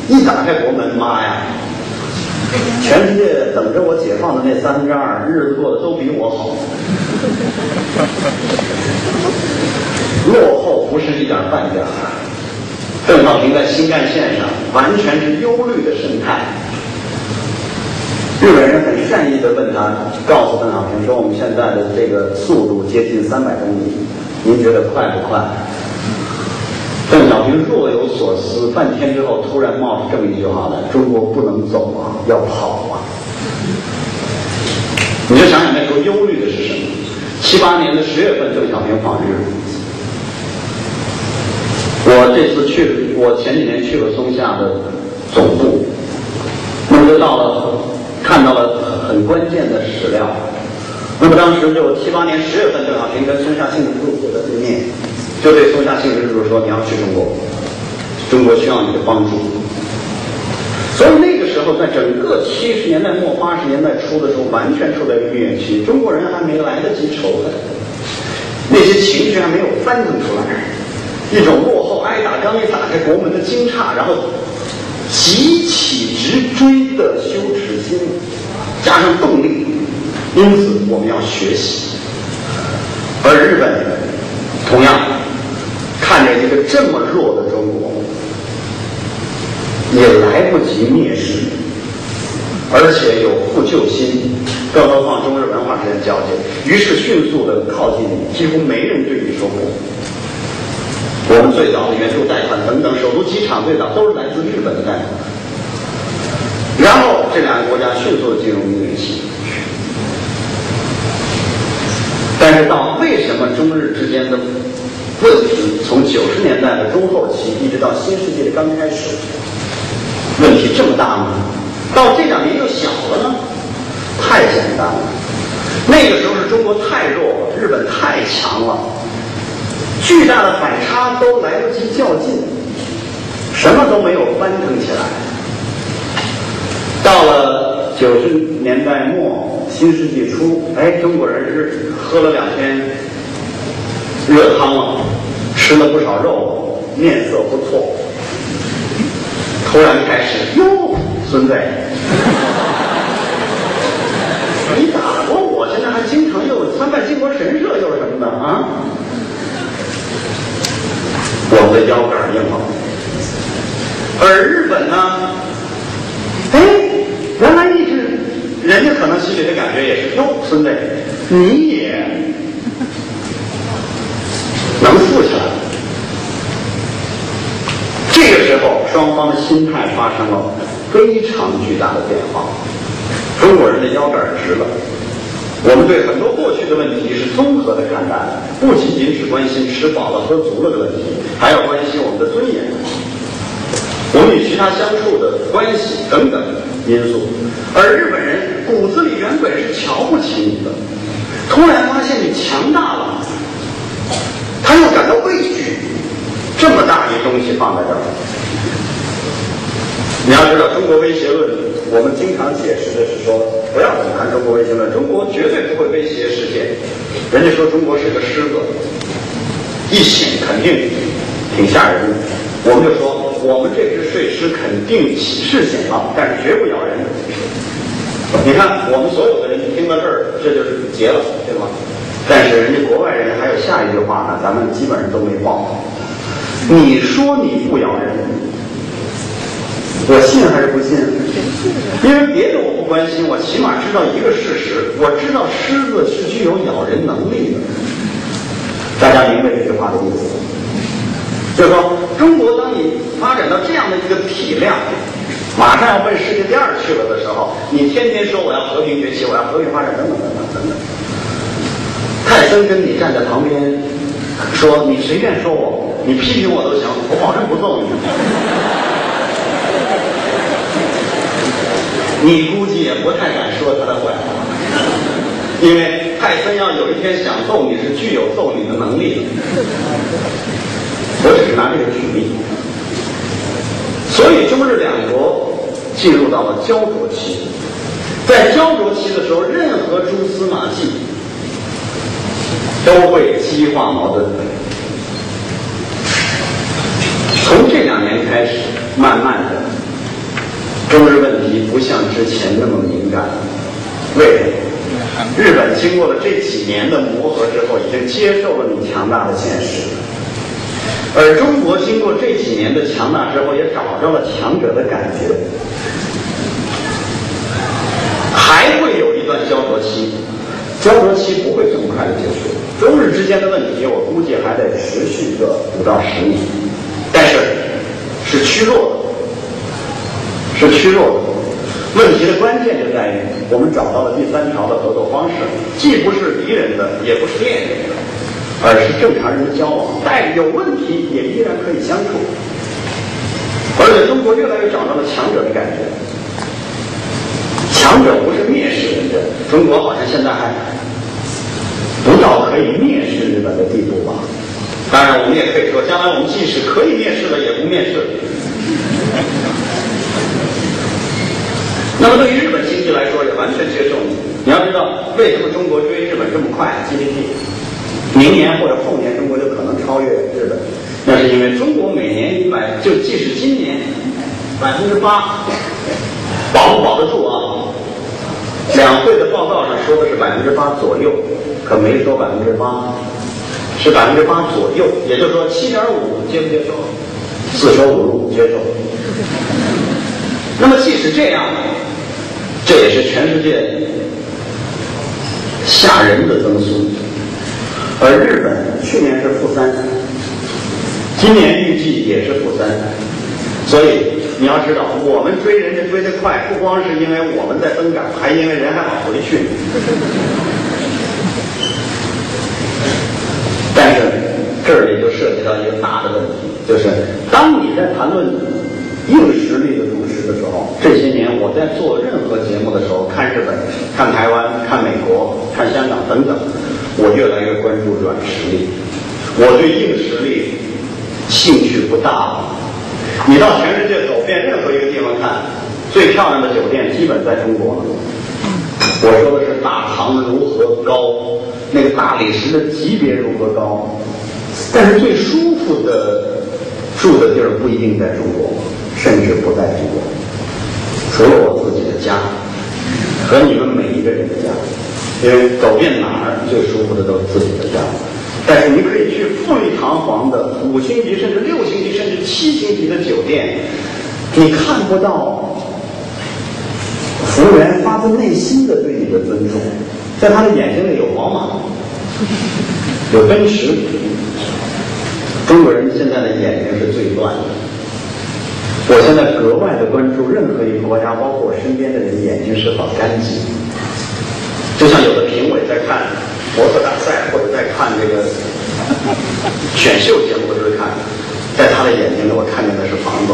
一打开国门，妈呀！全世界等着我解放的那三分之二，日子过得都比我好。落后不是一点半点儿。邓小平在新干线上，完全是忧虑的神态。日本人很善意的问他，告诉邓小平说：“我们现在的这个速度接近三百公里，您觉得快不快？”邓小平若有所思，半天之后突然冒出这么一句话来：“中国不能走啊，要跑啊！”你就想想那时候忧虑的是什么？七八年的十月份，邓小平访日，我这次去，我前几年去了松下的总部，那么就到了。看到了很关键的史料，那么当时就七八年十月份，邓小平跟松下幸之助坐在对面，就对松下幸之助说：“你要去中国，中国需要你的帮助。”所以那个时候，在整个七十年代末八十年代初的时候，完全处在一个蜜月期，中国人还没来得及仇恨，那些情绪还没有翻腾出来，一种落后挨打，刚一打开国门的惊诧，然后。急起直追的羞耻心，加上动力，因此我们要学习。而日本同样看着一个这么弱的中国，也来不及蔑视，而且有负救心，更何况中日文化之间交接，于是迅速的靠近你，几乎没人对你说不。我们最早的援助贷款等等，首都机场最早都是来自日本的贷款。然后这两个国家迅速的进入蜜月期。但是到为什么中日之间的问题从九十年代的中后期一直到新世纪的刚开始，问题这么大呢？到这两年又小了呢？太简单了，那个时候是中国太弱了，日本太强了。巨大的反差都来不及较劲，什么都没有翻腾起来。到了九十年代末、新世纪初，哎，中国人是喝了两天热汤了，吃了不少肉，面色不错。突然开始，哟，孙子，你打过我，现在还经常又参拜靖国神社，又是什么的啊？我们的腰杆硬了，而日本呢？哎，原来一直人家可能心里的感觉也是：哟，孙子，你也能富起来。这个时候双方的心态发生了非常巨大的变化。中国人的腰杆直了，我们对很多过去的问题是综合的看待，不仅仅只关心吃饱了喝足了的问题，还要关心我们的尊严，我们与其他相处的关系等等因素。而日本人骨子里原本是瞧不起你的，突然发现你强大了，他又感到畏惧。这么大一东西放在这儿，你要知道，中国威胁论，我们经常解释的是说，不要总谈中国威胁论，中国绝对不会威胁世界。人家说中国是个狮子，一醒肯定挺吓人的。我们就说，我们这只睡狮肯定是醒了，但是绝不咬人。你看，我们所有的人听到这儿，这就是结了，对吗？但是人家国外人还有下一句话呢，咱们基本上都没忘。你说你不咬人，我信还是不信？因为别的我不关心，我起码知道一个事实，我知道狮子是具有咬人能力的。大家明白这句话的意思？就是说，中国当你发展到这样的一个体量，马上要奔世界第二去了的时候，你天天说我要和平崛起，我要和平发展，等等等等等等。泰森跟你站在旁边说：“你随便说我。”你批评我都行，我保证不揍你。你估计也不太敢说他的坏话，因为泰森要有一天想揍你是具有揍你的能力的。我只是拿这个举例。所以中日两国进入到了焦灼期，在焦灼期的时候，任何蛛丝马迹都会激化矛盾。从这两年开始，慢慢的，中日问题不像之前那么敏感。为什么？日本经过了这几年的磨合之后，已经接受了你强大的现实；而中国经过这几年的强大之后，也找到了强者的感觉。还会有一段焦灼期，焦灼期不会这么快的结束。中日之间的问题，我估计还得持续个五到十年。但是是趋弱的，是虚弱的。问题的关键就在于，我们找到了第三条的合作方式，既不是敌人的，也不是恋人的，而是正常人的交往。但有问题也依然可以相处。而且中国越来越找到了强者的感觉，强者不是蔑视人家，中国好像现在还不到可以蔑视日本的地步吧。当然，我们也可以说，将来我们即使可以面试了，也不面试。那么，对于日本经济来说，也完全接受你。你要知道，为什么中国追日本这么快 GDP？明年或者后年，中国就可能超越日本。那是因为中国每年一百，就即使今年百分之八，保不保得住啊？两会的报告上说的是百分之八左右，可没说百分之八。是百分之八左右，也就是说七点五接不接受？四舍五入接受。那么即使这样，这也是全世界吓人的增速。而日本去年是负三，今年预计也是负三。所以你要知道，我们追人家追得快，不光是因为我们在增长，还因为人还往回去。但是这里就涉及到一个大的问题，就是当你在谈论硬实力的同时的时候，这些年我在做任何节目的时候，看日本、看台湾、看美国、看香港等等，我越来越关注软实力。我对硬实力兴趣不大。你到全世界走遍任何一个地方看，最漂亮的酒店基本在中国。我说的是大堂如何高。那个大理石的级别如何高？但是最舒服的住的地儿不一定在中国，甚至不在中国。除了我自己的家和你们每一个人的家，因为走遍哪儿最舒服的都是自己的家。但是你可以去富丽堂皇的五星级甚至六星级甚至七星级的酒店，你看不到服务员发自内心的对你的尊重。在他的眼睛里有宝马，有奔驰。中国人现在的眼睛是最乱的。我现在格外的关注任何一个国家，包括我身边的人眼睛是否干净。就像有的评委在看模特大赛，或者在看这个选秀节目的时候看，在他的眼睛里，我看见的是房子。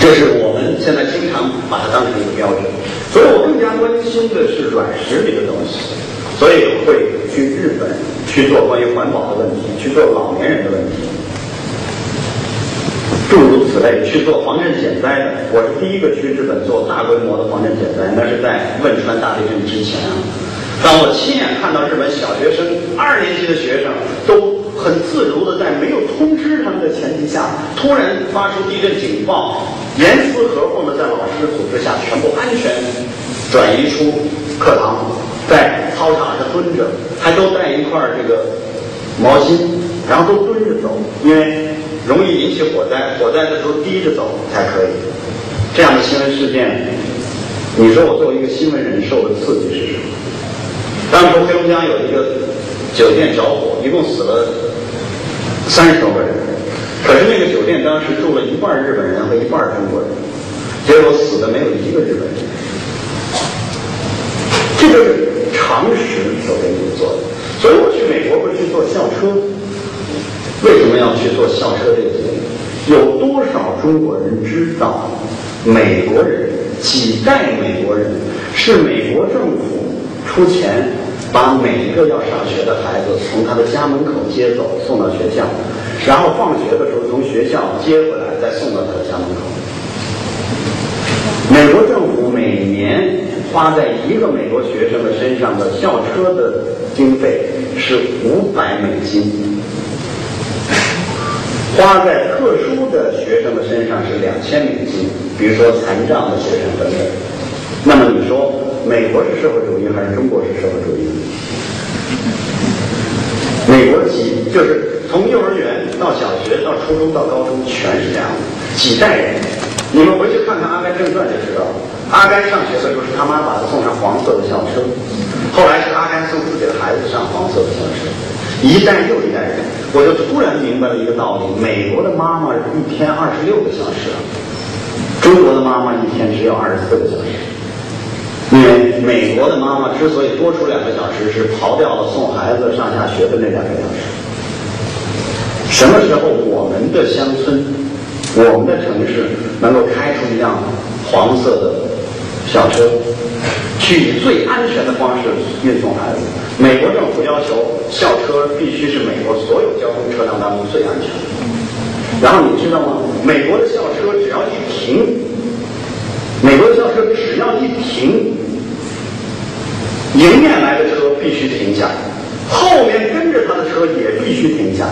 这是我们现在经常把它当成一个标准，所以我更加关心的是软实力的东西，所以会去日本去做关于环保的问题，去做老年人的问题，诸如此类，去做防震减灾的。我是第一个去日本做大规模的防震减灾，那是在汶川大地震之前啊。当我亲眼看到日本小学生二年级的学生都。很自如的，在没有通知他们的前提下，突然发出地震警报，严丝合缝的在老师的组织下，全部安全转移出课堂，在操场上蹲着，还都带一块这个毛巾，然后都蹲着走，因为容易引起火灾，火灾的时候低着走才可以。这样的新闻事件，你说我作为一个新闻人受的刺激是什么？当时黑龙江有一个酒店着火，一共死了。三十多个人，可是那个酒店当时住了一半日本人和一半中国人，结果死的没有一个日本人。这就是常识所给你们做的。所以我去美国会去坐校车，为什么要去做校车这个节目？有多少中国人知道，美国人几代美国人是美国政府出钱？把每一个要上学的孩子从他的家门口接走，送到学校，然后放学的时候从学校接回来，再送到他的家门口。美国政府每年花在一个美国学生的身上的校车的经费是五百美金，花在特殊的学生的身上是两千美金，比如说残障的学生等等。那么你说？美国是社会主义还是中国是社会主义？美国几就是从幼儿园到小学到初中到高中全是这样的，几代人。你们回去看看《阿甘正传》就知道，阿甘上学的时候是他妈把他送上黄色的校车，后来是阿甘送自己的孩子上黄色的校车，一代又一代人。我就突然明白了一个道理：美国的妈妈一天二十六个小时，中国的妈妈一天只有二十四个小时。因为美国的妈妈之所以多出两个小时，是刨掉了送孩子上下学的那两个小时。什么时候我们的乡村、我们的城市能够开出一辆黄色的小车，去以最安全的方式运送孩子？美国政府要求校车必须是美国所有交通车辆当中最安全的。然后你知道吗？美国的校车只要一停。美国的校车只要一停，迎面来的车必须停下，后面跟着他的车也必须停下。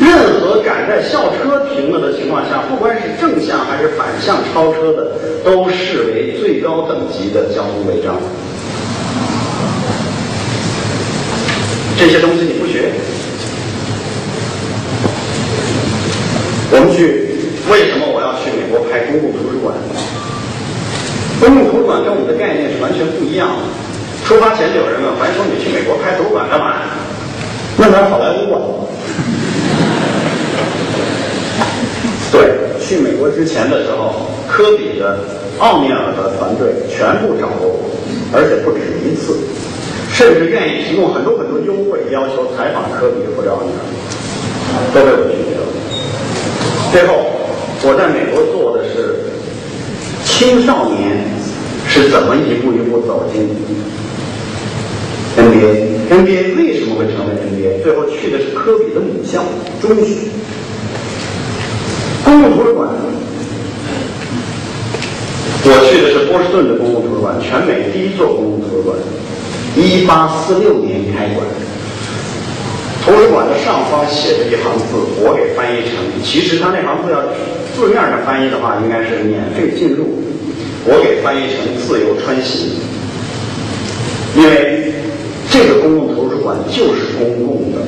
任何赶在校车停了的情况下，不管是正向还是反向超车的，都视为最高等级的交通违章。这些东西你不学，我们去，为什么我要去美国拍公共图书馆？公共图书馆跟我们的概念是完全不一样的。出发前就有人问，还说你去美国拍图书馆干嘛？那咱好莱坞吧。对，去美国之前的时候，科比的奥尼尔的团队全部找过我，而且不止一次，甚至愿意提供很多很多优惠，要求采访科比或者奥尼尔，都被我拒绝了。最后，我在美国做的是。青少年是怎么一步一步走进 NBA？NBA 为什么会成为 NBA？最后去的是科比的母校中学。公共图书馆，我去的是波士顿的公共图书馆，全美第一座公共图书馆，一八四六年开馆。图书馆的上方写着一行字，我给翻译成，其实他那行字要字面上翻译的话，应该是免费进入。我给翻译成自由穿行，因为这个公共图书馆就是公共的。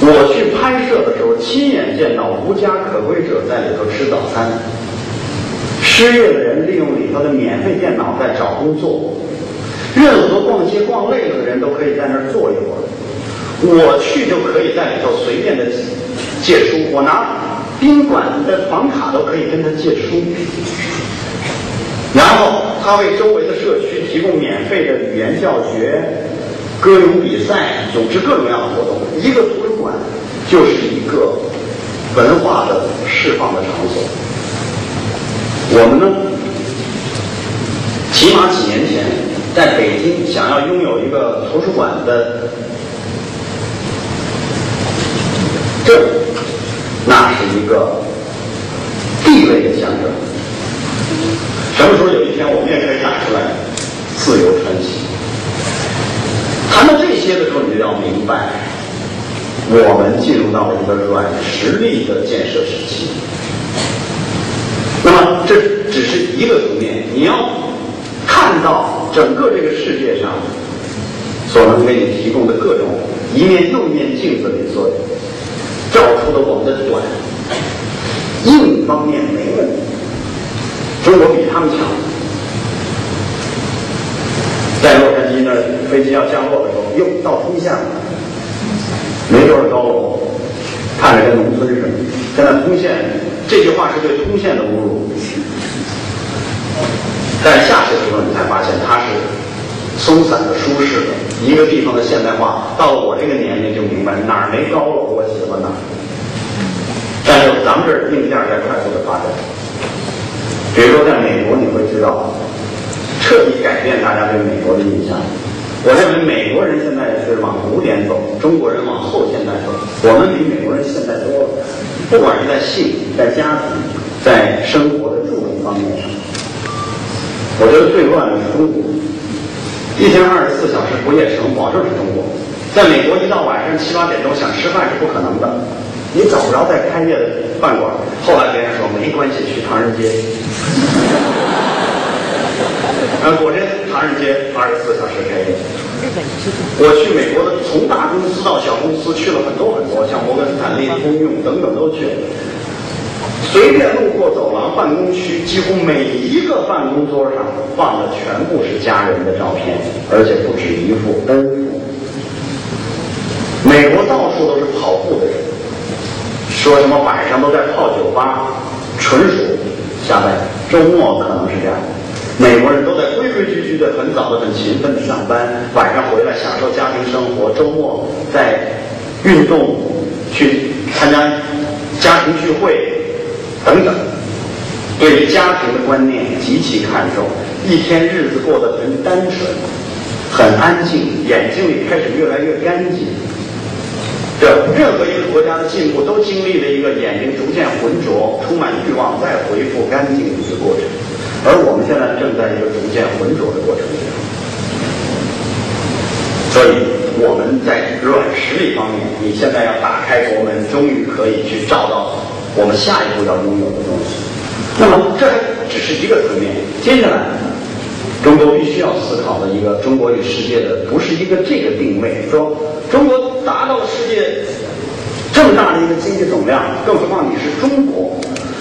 我去拍摄的时候，亲眼见到无家可归者在里头吃早餐，失业的人利用里头的免费电脑在找工作，任何逛街逛累了的人都可以在那儿坐一会儿。我去就可以在里头随便的借书，我拿。宾馆的房卡都可以跟他借书，然后他为周围的社区提供免费的语言教学、歌咏比赛，组织各种各样的活动。一个图书馆就是一个文化的释放的场所。我们呢，起码几年前在北京想要拥有一个图书馆的证，那是一个地位的象征。什么时候有一天我们也可以打出来自由传奇？谈到这些的时候，你就要明白，我们进入到了一个软实力的建设时期。那么这只是一个层面，你要看到整个这个世界上所能给你提供的各种一面又一面镜子里所照出的我们的短，硬方面没问题，中国比他们强。在洛杉矶那儿飞机要降落的时候，哟，到通县了，没多少高楼，看着跟农村似的。现在通县这句话是对通县的侮辱，但下去的时候你才发现它是松散的、舒适的。一个地方的现代化，到了我这个年龄就明白哪儿没高楼，我喜欢哪儿。但是咱们这儿硬件在快速的发展，比如说在美国，你会知道，彻底改变大家对美国的印象。我认为美国人现在是往古典走，中国人往后现代走。我们比美国人现代多了，不管是在性、在家庭、在生活的住方面上。我觉得最乱的是中国，一天二十四小时不夜城，保证是中国。在美国，一到晚上七八点钟想吃饭是不可能的，你找不着在开业的饭馆。后来别人说没关系，去唐人街。呃，果真唐人街二十四小时开业。我去美国的，从大公司到小公司去了很多很多，像摩根斯坦利、通用等等都去了。随便路过走廊、办公区，几乎每一个办公桌上放的全部是家人的照片，而且不止一幅，N 幅。美国到处都是跑步的人，说什么晚上都在泡酒吧，纯属瞎掰。周末可能是这样。美国人都在规规矩矩的、很早的、很勤奋的上班，晚上回来享受家庭生活，周末在运动、去参加家庭聚会等等。对于家庭的观念极其看重，一天日子过得很单纯、很安静，眼睛里开始越来越干净。这任何一个国家的进步都经历了一个眼睛逐渐浑浊、充满欲望再恢复干净的一个过程。而我们现在正在一个逐渐浑浊的过程中，所以我们在软实力方面，你现在要打开国门，终于可以去照到我们下一步要拥有的东西。那么这还只是一个层面，接下来中国必须要思考的一个中国与世界的，不是一个这个定位，说中国达到了世界这么大的一个经济总量，更何况你是中国，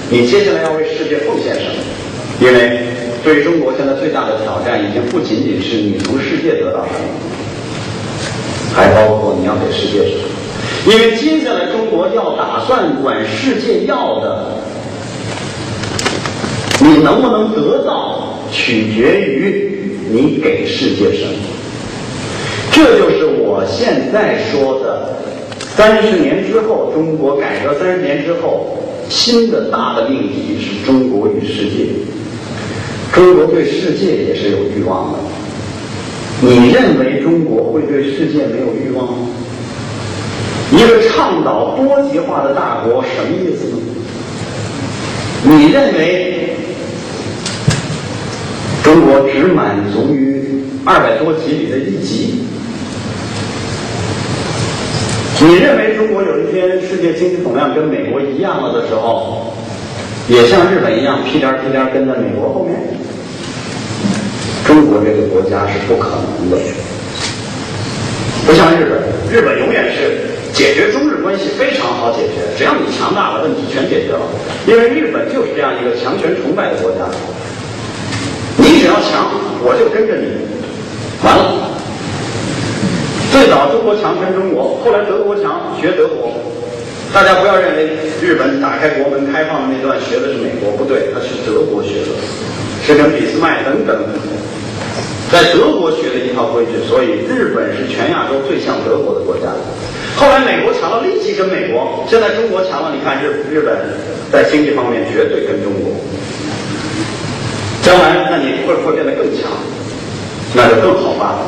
你接下来要为世界奉献什么？因为对于中国现在最大的挑战，已经不仅仅是你从世界得到什么，还包括你要给世界什么。因为接下来中国要打算管世界要的，你能不能得到，取决于你给世界什么。这就是我现在说的，三十年之后，中国改革三十年之后，新的大的命题是中国与世界。中国对世界也是有欲望的。你认为中国会对世界没有欲望吗？一个倡导多极化的大国什么意思呢？你认为中国只满足于二百多级里的一级？你认为中国有一天世界经济总量跟美国一样了的时候，也像日本一样屁颠儿屁颠儿跟在美国后面？中国这个国家是不可能的，不像日本，日本永远是解决中日关系非常好解决，只要你强大了，问题全解决了。因为日本就是这样一个强权崇拜的国家，你只要强，我就跟着你，完了。最早中国强权中国，后来德国强学德国，大家不要认为日本打开国门开放的那段学的是美国，不对，他是德国学的，是跟俾斯麦等等在德国学的一套规矩，所以日本是全亚洲最像德国的国家。后来美国强了，立即跟美国。现在中国强了，你看日日本在经济方面绝对跟中国。将来那你会不会变得更强？那就更好办了。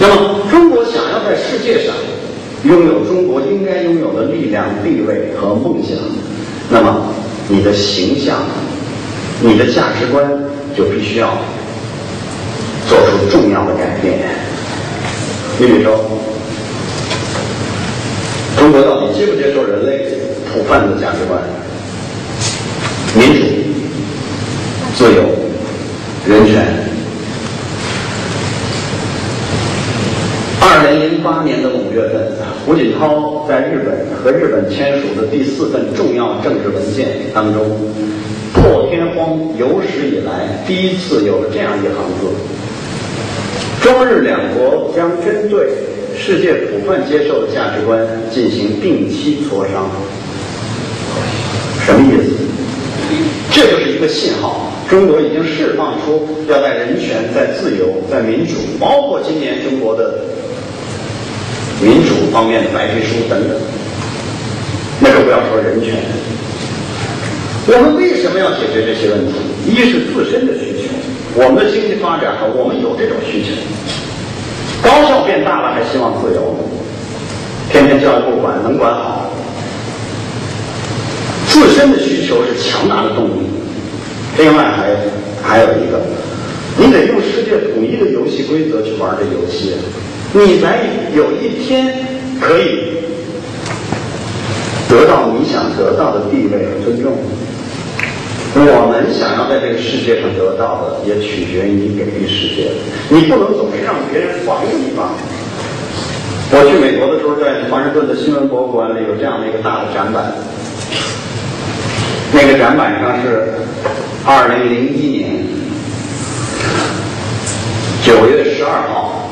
那么中国想要在世界上拥有中国应该拥有的力量、地位和梦想，那么你的形象、你的价值观就必须要做出重要的改变。你比如说，中国到底接不接受人类普泛的价值观？民主、自由、人权。二零零八年的五月份，胡锦涛在日本和日本签署的第四份重要政治文件当中，破天荒有史以来第一次有了这样一行字：中日两国将针对世界普遍接受的价值观进行定期磋商。什么意思？这就是一个信号，中国已经释放出要在人权、在自由、在民主，包括今年中国的民主方面的白皮书等等。那就不要说人权。我们为什么要解决这些问题？一是自身的需求，我们的经济发展和我们有这种需求。高校变大了，还希望自由，天天教育部管，能管好。自身的需求是强大的动力，另外还还有一个，你得用世界统一的游戏规则去玩这游戏，你才有一天可以得到你想得到的地位和尊重。我们想要在这个世界上得到的，也取决于你给予世界。你不能总是让别人防你吧？我去美国的时候，在华盛顿的新闻博物馆里有这样的一个大的展板。那个展板上是二零零一年九月十二号，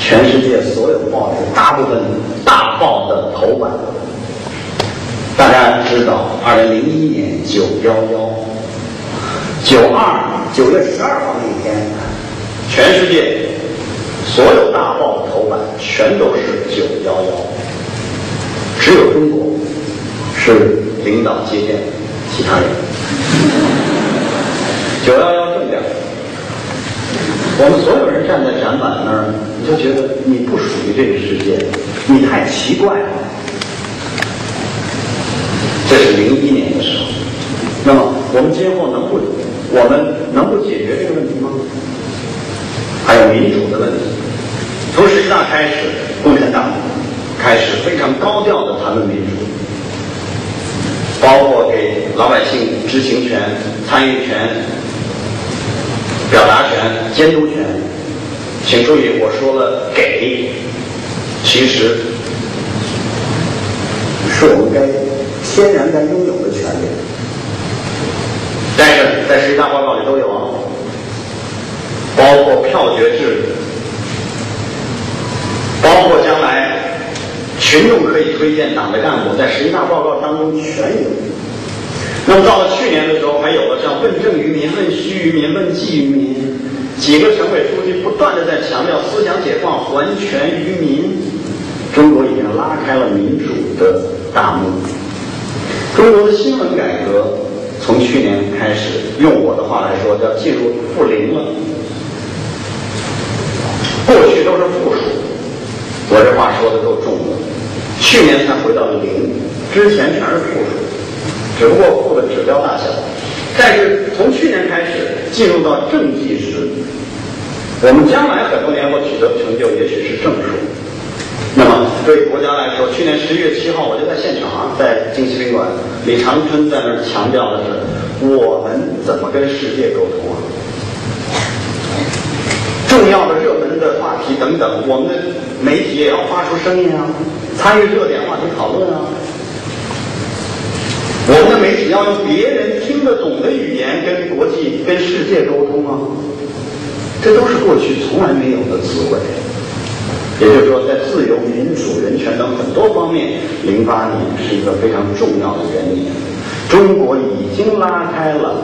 全世界所有报纸大部分大报的头版。大家知道，二零零一年九幺幺、九二九月十二号那天，全世界所有大报的头版全都是九幺幺，只有中国是领导接见其他人。九幺幺正点，我们所有人站在展板那儿，你就觉得你不属于这个世界，你太奇怪了。这是零一年的时候，那么我们今后能不，我们能不解决这个问题吗？还有民主的问题，从十大开始，共产党开始非常高调的谈论民主，包括给老百姓知情权、参与权、表达权、监督权。请注意，我说了给，其实是我们该。天然该拥有的权利，但是在十一大报告里都有啊，包括票决制，包括将来群众可以推荐党的干部，在十一大报告当中全有。那么到了去年的时候，还有了像问政于民、问需于民、问计于民，几个省委书记不断的在强调思想解放、还权于民，中国已经拉开了民主的大幕。中国的新闻改革从去年开始，用我的话来说，叫进入负零了。过去都是负数，我这话说的够重的。去年才回到了零，之前全是负数，只不过负的指标大小。但是从去年开始进入到正计时，我们将来很多年后取得的成就，也许是正数。那么，对国家来说，去年十一月七号，我就在现场，在京西宾馆，李长春在那儿强调的是，我们怎么跟世界沟通啊？重要的、热门的话题等等，我们的媒体也要发出声音啊，参与热点话题讨论啊。我们的媒体要用别人听得懂的语言跟国际、跟世界沟通啊。这都是过去从来没有的词汇。也就是说，在自由、民主、人权等很多方面，零八年是一个非常重要的元年。中国已经拉开了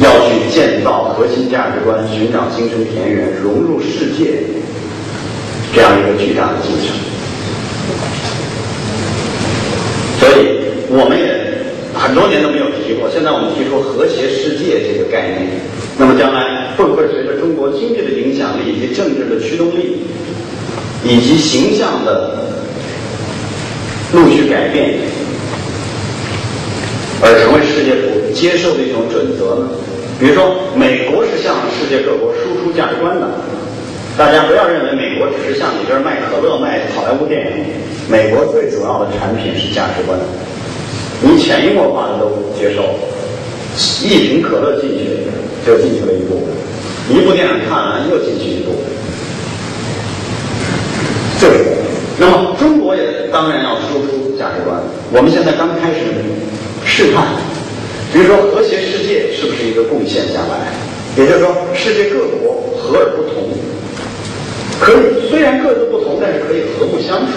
要去建造核心价值观、寻找精神田园、融入世界这样一个巨大的进程。所以，我们也很多年都没有提过。现在我们提出和谐世界这个概念，那么将来会不会随着中国经济的影响力以及政治的驱动力，以及形象的陆续改变，而成为世界所接受的一种准则呢？比如说，美国是向世界各国输出价值观的。大家不要认为美国只是像你这儿卖可乐、卖好莱坞电影，美国最主要的产品是价值观。你潜移默化的都接受，一瓶可乐进去就进去了一步，一部电影看完又进去一步，就是。那么中国也当然要输出价值观。我们现在刚开始试探，比如说和谐世界是不是一个贡献将来？也就是说，世界各国和而不同。可以，虽然各自不同，但是可以和睦相处。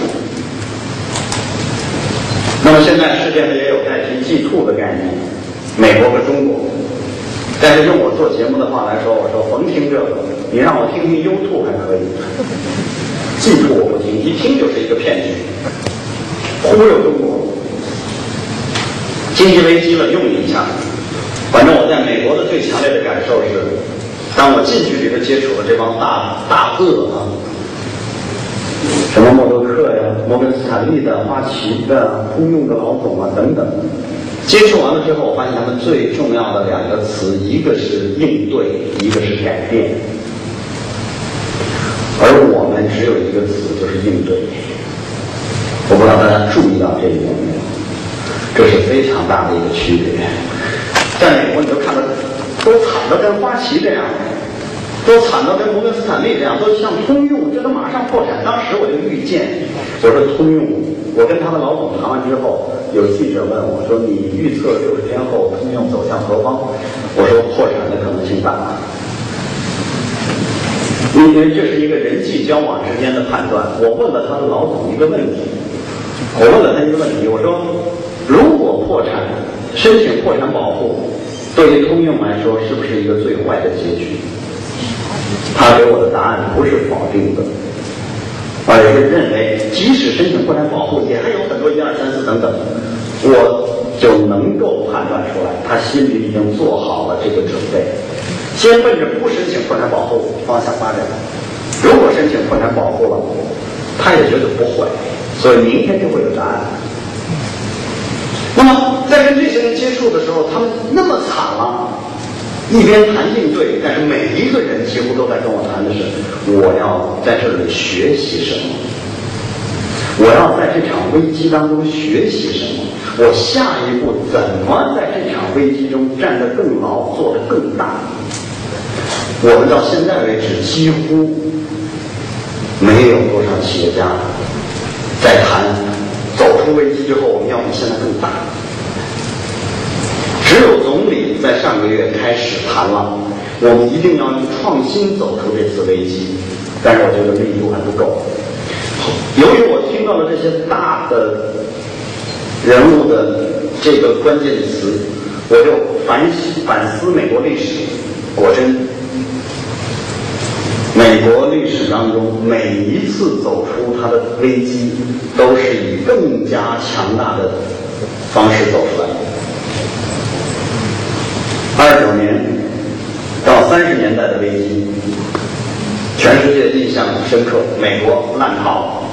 那么现在世界上也有代替 G two 的概念，美国和中国。但是用我做节目的话来说，我说甭听这个，你让我听听 YouTube 还可以，G two 我不听，一听就是一个骗局，忽悠中国。经济危机了，用一下。反正我在美国的最强烈的感受是。当我近距离的接触了这帮大大鳄啊，什么默多克呀、摩根斯坦利的、花旗的、通用的老总啊等等，接触完了之后，我发现他们最重要的两个词，一个是应对，一个是改变，而我们只有一个词，就是应对。我不知道大家注意到这一点没有？这是非常大的一个区别。在美国，你都看到。都惨的跟花旗这样，都惨到跟摩根斯坦利这样，都像通用，这都马上破产。当时我就预见，我说通用，我跟他的老总谈完之后，有记者问我说：“你预测六十天后通用走向何方？”我说：“破产的可能性大。”因为这是一个人际交往之间的判断。我问了他的老总一个问题，我问了他一个问题，我说：“如果破产，申请破产保护。”对于通用来说，是不是一个最坏的结局？他给我的答案不是否定的，而是认为即使申请破产保护，也还有很多一二三四等等，我就能够判断出来，他心里已经做好了这个准备，先奔着不申请破产保护方向发展。如果申请破产保护了，他也觉得不会，所以明天就会有答案。那么，在跟这些人接触的时候，他们那么惨了，一边谈应对，但是每一个人几乎都在跟我谈的是：我要在这里学习什么？我要在这场危机当中学习什么？我下一步怎么在这场危机中站得更牢，做得更大？我们到现在为止几乎没有多少企业家在谈。走出危机之后，我们要比现在更大。只有总理在上个月开始谈了，我们一定要用创新走出这次危机。但是我觉得力度还不够。由于我听到了这些大的人物的这个关键词，我就反思反思美国历史，果真。美国历史当中，每一次走出它的危机，都是以更加强大的方式走出来。二九年到三十年代的危机，全世界印象深刻，美国烂套，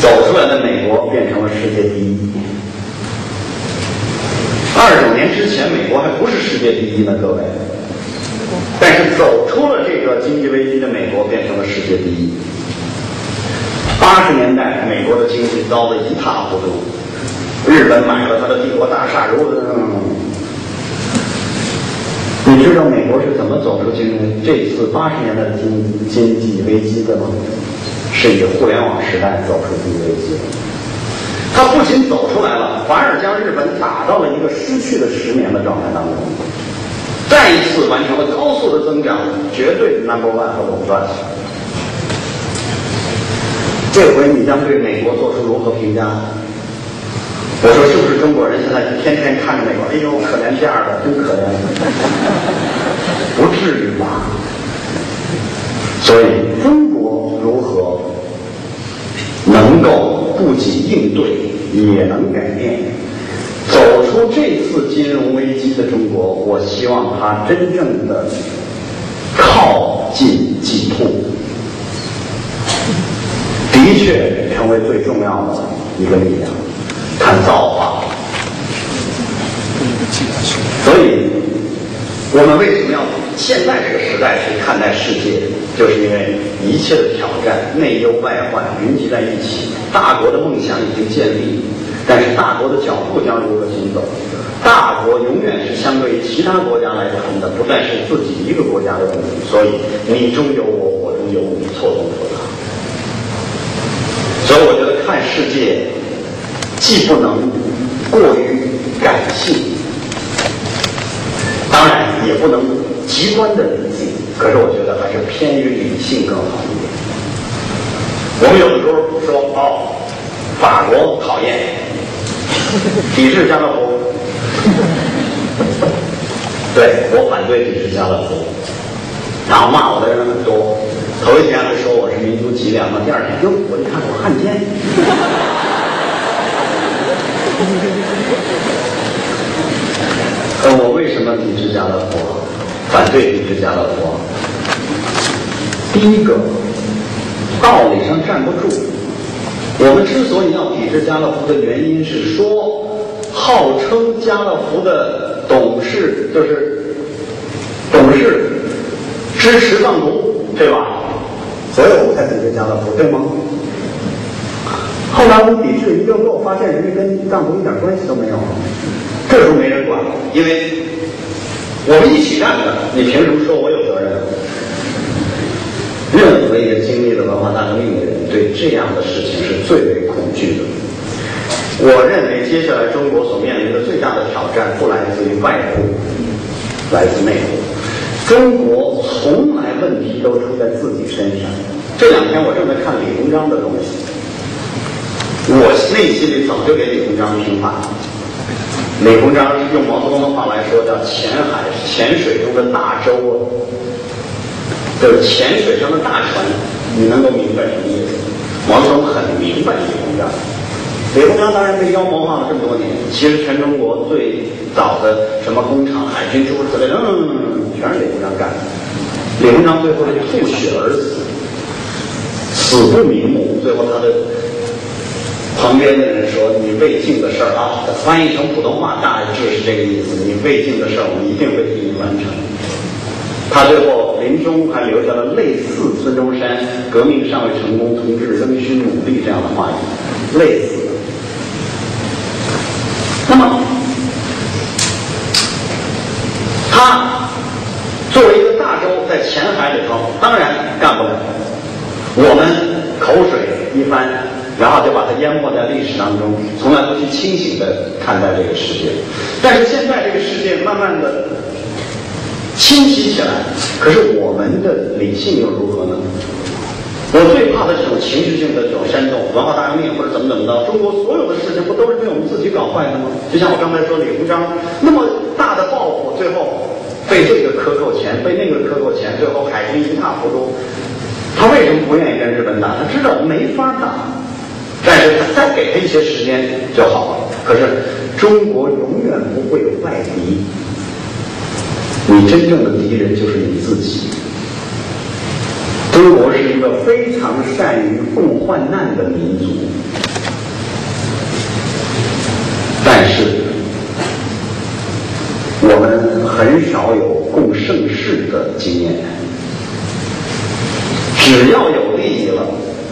走出来的美国变成了世界第一。二九年之前，美国还不是世界第一呢，各位。但是走出了这个经济危机的美国变成了世界第一。八十年代美国的经济糟得一塌糊涂，日本买了他的帝国大厦，如你知道美国是怎么走出经这次八十年代的经经济危机的吗？是以互联网时代走出经济危机的。他不仅走出来了，反而将日本打到了一个失去了十年的状态当中。再一次完成了高速的增长，绝对的 number one 和垄断。这回你将对美国做出如何评价？我说是不是中国人现在天天看着美国，哎呦可怜这样的，真可怜，不至于吧？所以中国如何能够不仅应对，也能改变，走出这次金融危机的中国，我希望它真正的靠近极兔，的确成为最重要的一个力量。看造化，所以，我们为什么要现在这个时代去看待世界？就是因为一切的挑战、内忧外患云集在一起，大国的梦想已经建立，但是大国的脚步将如何行走？大国永远是相对于其他国家来谈的，不再是自己一个国家的问题。所以，你中有我，我中有你，错综复杂。所以，我觉得看世界。既不能过于感性，当然也不能极端的理性。可是我觉得还是偏于理性更好一点。我们有的时候说哦，法国讨厌，抵制家乐福。对我反对抵制家乐福，然后骂我的人很多。头一天还说我是民族脊梁嘛，第二天哟，我一看我汉奸。呃，我为什么抵制家乐福？反对抵制家乐福？第一个，道理上站不住。我们之所以要抵制家乐福的原因是说，号称家乐福的董事就是董事支持藏独，对吧？所以我们才抵制家乐福，对吗？后来我们抵制一个个，发现人家跟藏族一点关系都没有，这时候没人管了，因为我们一起干的，你凭什么说我有责任？任何一个经历了文化大革命的人，对这样的事情是最为恐惧的。我认为接下来中国所面临的最大的挑战，不来自于外部，来自内部。中国从来问题都出在自己身上。这两天我正在看李鸿章的东西。我内心里早就给李鸿章平反。李鸿章用毛泽东的话来说，叫“浅海浅水中的大舟”，就是浅水上的大船。你能够明白什么意思？毛泽东很明白李鸿章。李鸿章当然被妖魔化了这么多年，其实全中国最早的什么工厂、海军诸如此类的，嗯，全是李鸿章干的。李鸿章最后是吐血而死，死不瞑目。最后他的。旁边的人说：“你未尽的事儿啊，翻译成普通话大致是这个意思。你未尽的事儿，我们一定会替你完成。”他最后临终还留下了类似孙中山“革命尚未成功，同志仍需努力”这样的话语，类似。那么，他作为一个大舟在浅海里头，当然干不了。我们口水一翻。然后就把它淹没在历史当中，从来不去清醒的看待这个世界。但是现在这个世界慢慢的清晰起来，可是我们的理性又如何呢？我最怕的这种情绪性的这种煽动，文化大革命或者怎么怎么着，中国所有的事情不都是被我们自己搞坏的吗？就像我刚才说李鸿章那么大的抱负，最后被这个克扣钱，被那个克扣钱，最后海军一塌糊涂。他为什么不愿意跟日本打？他知道没法打。但是再给他一些时间就好了。可是中国永远不会有外敌，你真正的敌人就是你自己。中国是一个非常善于共患难的民族，但是我们很少有共盛世的经验。只要有利益了。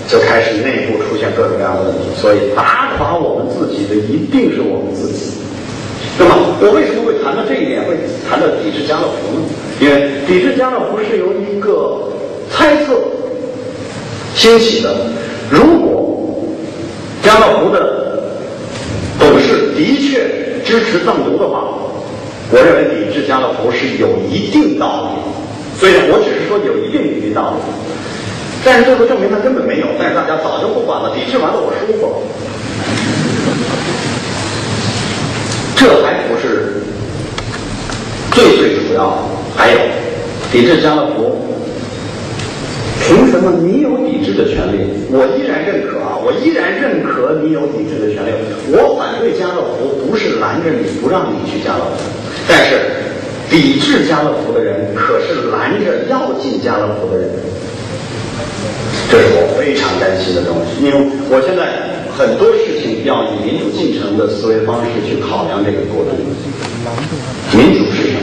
就开始内部出现各种各样的问题，所以打垮我们自己的一定是我们自己，那么？我为什么会谈到这一点，会谈到抵制家乐福呢？因为抵制家乐福是由一个猜测兴起的。如果家乐福的董事的确支持藏独的话，我认为抵制家乐福是有一定道理。所以我只是说有一定一定道理。但是最后证明他根本没有，但是大家早就不管了，抵制完了我舒服了。这还不是最最主要的，还有抵制家乐福。凭什么你有抵制的权利？我依然认可啊，我依然认可你有抵制的权利。我反对家乐福，不是拦着你不让你去家乐福，但是抵制家乐福的人可是拦着要进家乐福的人。这是我非常担心的东西，因为我现在很多事情要以民主进程的思维方式去考量这个过程。民主是什么？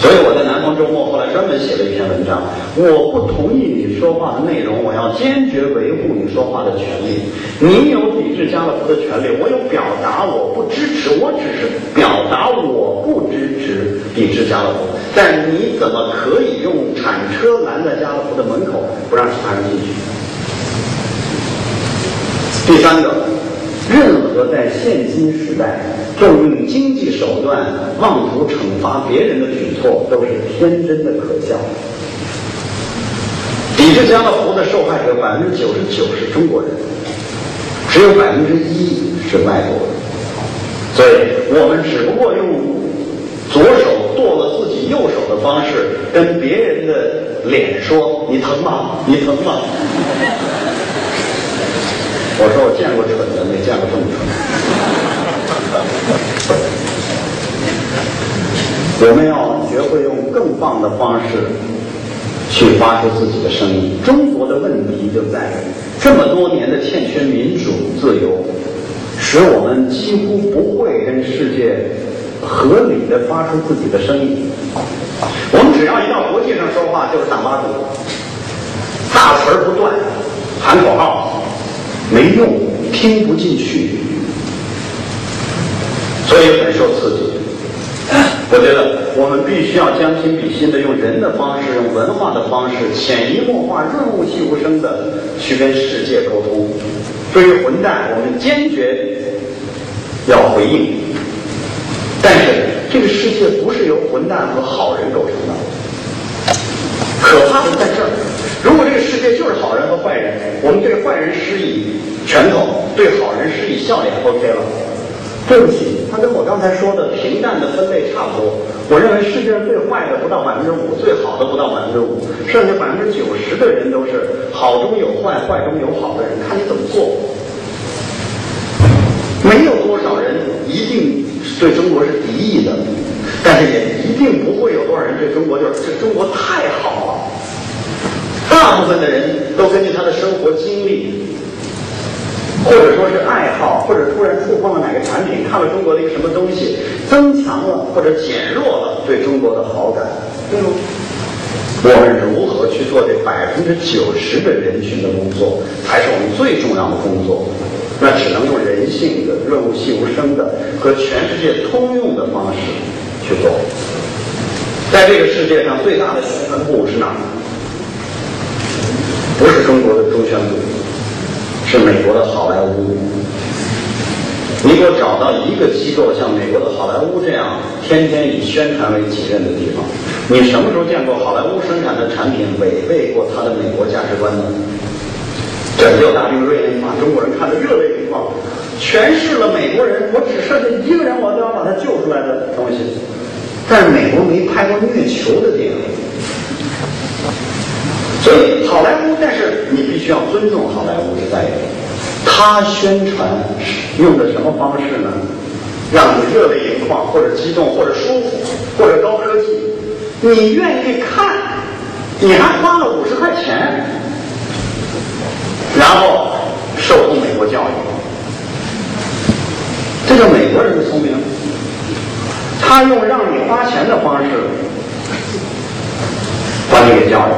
所以我在南方周末后来专门写了一篇文章，我不同意你说话的内容，我要坚决维护你说话的权利。你有抵制家乐福的权利，我有表达我不支持，我只是表达我不支持抵制家乐福。但你怎么可以用铲车拦在家乐福的门口，不让其他人进去？第三个，任何在现今时代动用经济手段妄图惩罚别人的举措，都是天真的可笑。抵制家乐福的受害者百分之九十九是中国人，只有百分之一是外国人，所以我们只不过用左手剁了自己右手的方式，跟别人的脸说：“你疼吗？你疼吗？”我说我见过蠢的，没见过这么蠢。我们要学会用更棒的方式去发出自己的声音。中国的问题就在于这么多年的欠缺民主自由，使我们几乎不会跟世界合理的发出自己的声音。我们只要一到国际上说话，就是党巴主，大词儿不断，喊口号。没用，听不进去，所以很受刺激。我觉得我们必须要将心比心的，用人的方式，用文化的方式，潜移默化、润物细无声的去跟世界沟通。对于混蛋，我们坚决要回应。但是这个世界不是由混蛋和好人构成的，可怕的在这儿。如果这个世界就是好人和坏人，我们对坏人施以拳头，对好人施以笑脸，OK 了。对不起，他跟我刚才说的平淡的分类差不多。我认为世界上最坏的不到百分之五，最好的不到百分之五，剩下百分之九十的人都是好中有坏，坏中有好的人，看你怎么做。没有多少人一定对中国是敌意的，但是也一定不会有多少人对中国就是这中国太好了。大部分的人都根据他的生活经历，或者说是爱好，或者突然触碰了哪个产品，看了中国的一个什么东西，增强了或者减弱了对中国的好感。对吗？我们如何去做这百分之九十的人群的工作，才是我们最重要的工作。那只能用人性的、润物细无声的和全世界通用的方式去做。在这个世界上，最大的宣传部是哪儿？不是中国的中宣部，是美国的好莱坞。你给我找到一个机构像美国的好莱坞这样天天以宣传为己任的地方，你什么时候见过好莱坞生产的产品违背过他的美国价值观呢？拯救大兵瑞恩把中国人看得热泪盈眶，诠释了美国人我只剩下一个人我都要把他救出来的东西。但是美国没拍过虐囚的电影。所以好莱坞，但是你必须要尊重好莱坞是在于，他宣传用的什么方式呢？让你热泪盈眶，或者激动，或者舒服，或者高科技，你愿意看，你还花了五十块钱，然后受过美国教育，这叫美国人的聪明。他用让你花钱的方式把你给教育了。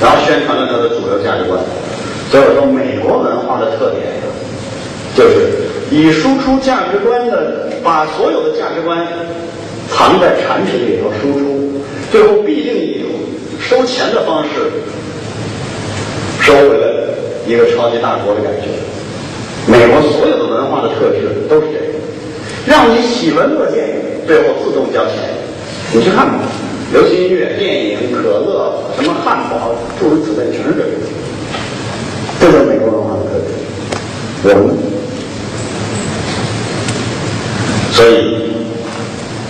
然后宣传了他的主流价值观，所以我说美国文化的特点就是以输出价值观的，把所有的价值观藏在产品里头输出，最后必定以收钱的方式收回来一个超级大国的感觉。美国所有的文化的特质都是这样，让你喜闻乐见，最后自动交钱。你去看吧，流行音乐、电影、可乐、什么汉堡，诸如此类，全是这个。这就是美国文化的特点。我们，所以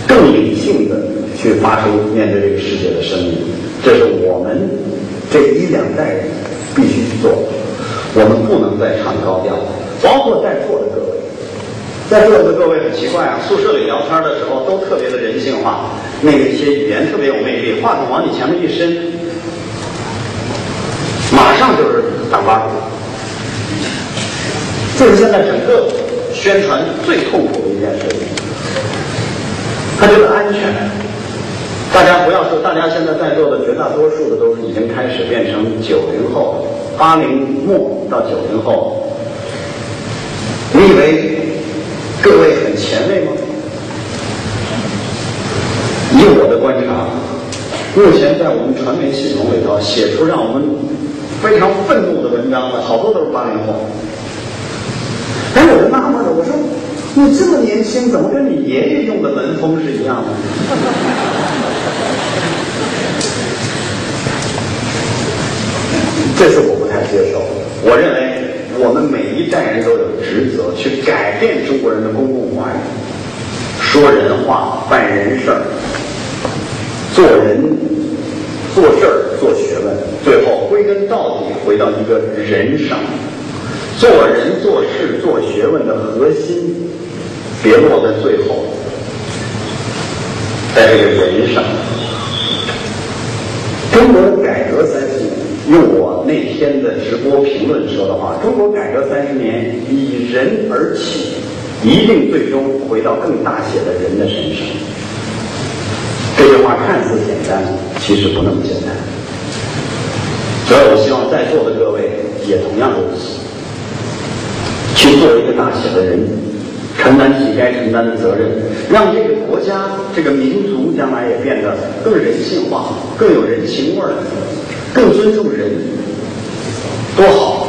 更理性的去发出面对这个世界的声音，这是我们这一两代人必须去做的。我们不能再唱高调，包括在座的各位。在座的各位很奇怪啊，宿舍里聊天的时候都特别的人性化，那个一些语言特别有魅力，话筒往你前面一伸，马上就是打巴掌。这是现在整个宣传最痛苦的一件事情。他觉得安全，大家不要说，大家现在在座的绝大多数的都是已经开始变成九零后、八零末到九零后。你以为各位很前卫吗？以我的观察，目前在我们传媒系统里头写出让我们非常愤怒的文章的，好多都是八零后。哎，我就纳闷了，我说你这么年轻，怎么跟你爷爷用的文风是一样的？这是我不太接受。我认为我们每一代人都有职责去改变中国人的公共话语，说人话，办人事儿，做人、做事儿、做学问，最后归根到底回到一个人上。做人做事做学问的核心，别落在最后，在这个人上。中国的改革三，用我那天的直播评论说的话，中国改革三十年，以人而起，一定最终回到更大写的人的身上。这句话看似简单，其实不那么简单。所以我希望在座的各位也同样如此。去做一个大写的人，承担起该承担的责任，让这个国家、这个民族将来也变得更人性化、更有人情味儿、更尊重人，多好！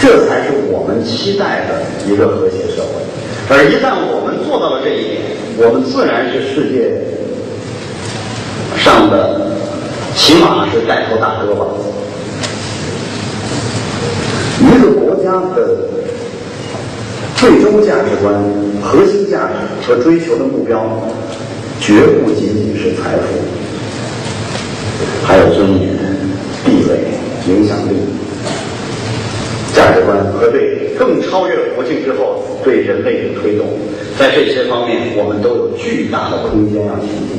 这才是我们期待的一个和谐社会。而一旦我们做到了这一点，我们自然是世界上的，起码是带头大哥吧。一个国家的。最终价值观、核心价值和追求的目标，绝不仅仅是财富，还有尊严、地位、影响力、价值观和对更超越国境之后对人类的推动，在这些方面，我们都有巨大的空间要前进。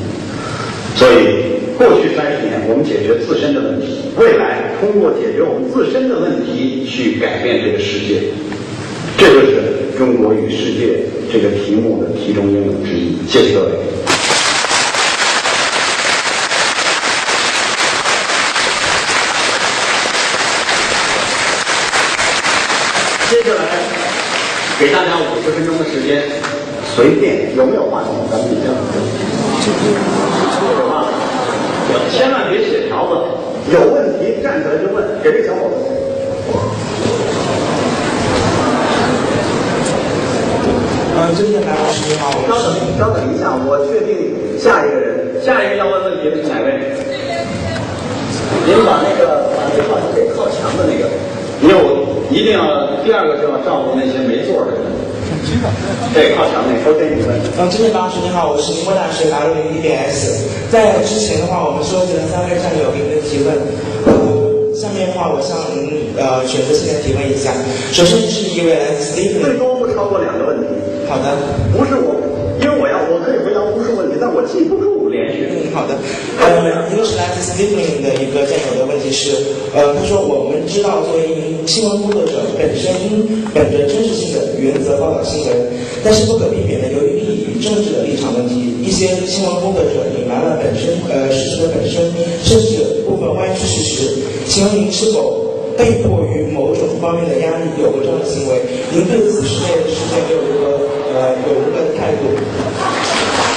所以，过去三十年我们解决自身的问题，未来通过解决我们自身的问题去改变这个世界，这就是。中国与世界这个题目的题中应有之意。谢谢各位。给大家五十分钟的时间，随便有没有话筒，咱们比较。有吗？千万别写条子，有问题站起来就问，给这小伙子。呃，尊敬的老师你好，稍等，稍等一下，我确定下一个人，下一个要问问题的是哪位？您把那个把那话筒给靠墙的那个，因为我一定要第二个是要照顾那些没座的人。对，靠墙那个。OK，你问。嗯，尊敬白老师你好，我是宁波大学 W 一点 S。在之前的话，我们收集了三位战友给您的提问。呃，下面的话，我向您呃选择性的提问一下。首先是一位来自 Stephen，最多不超过两个问题。好的，不是我，因为我要我可以回答无数问题，但我记不住。嗯，好的。呃，一个是来自 Stephen 的一个战友的问题是，呃，他说我们知道作为一名新闻工作者，本身本着真实性的原则报道新闻，但是不可避免的，由于利益政治的立场问题，一些新闻工作者隐瞒了本身呃事实的本身，甚至部分歪曲事实。请问您是否被迫于某种方面的压力有过这样的行为？您对此事件事件有任何？呃，有一个态度。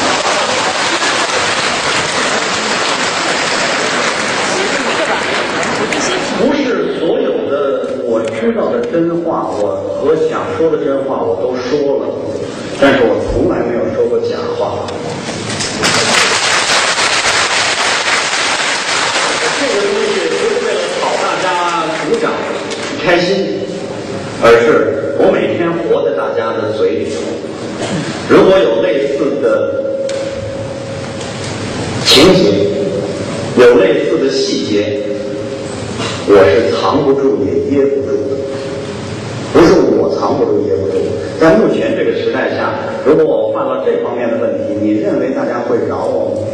真话我和想说的真话我都说了但是我从来没有说过假话。这个东西不是为了讨大家鼓掌开心而是我每天活在大家的嘴里。如果有类似的情节有类似的细节我是藏不住也掖不住的。藏不住掖不住，在目前这个时代下，如果我犯了这方面的问题，你认为大家会饶我吗？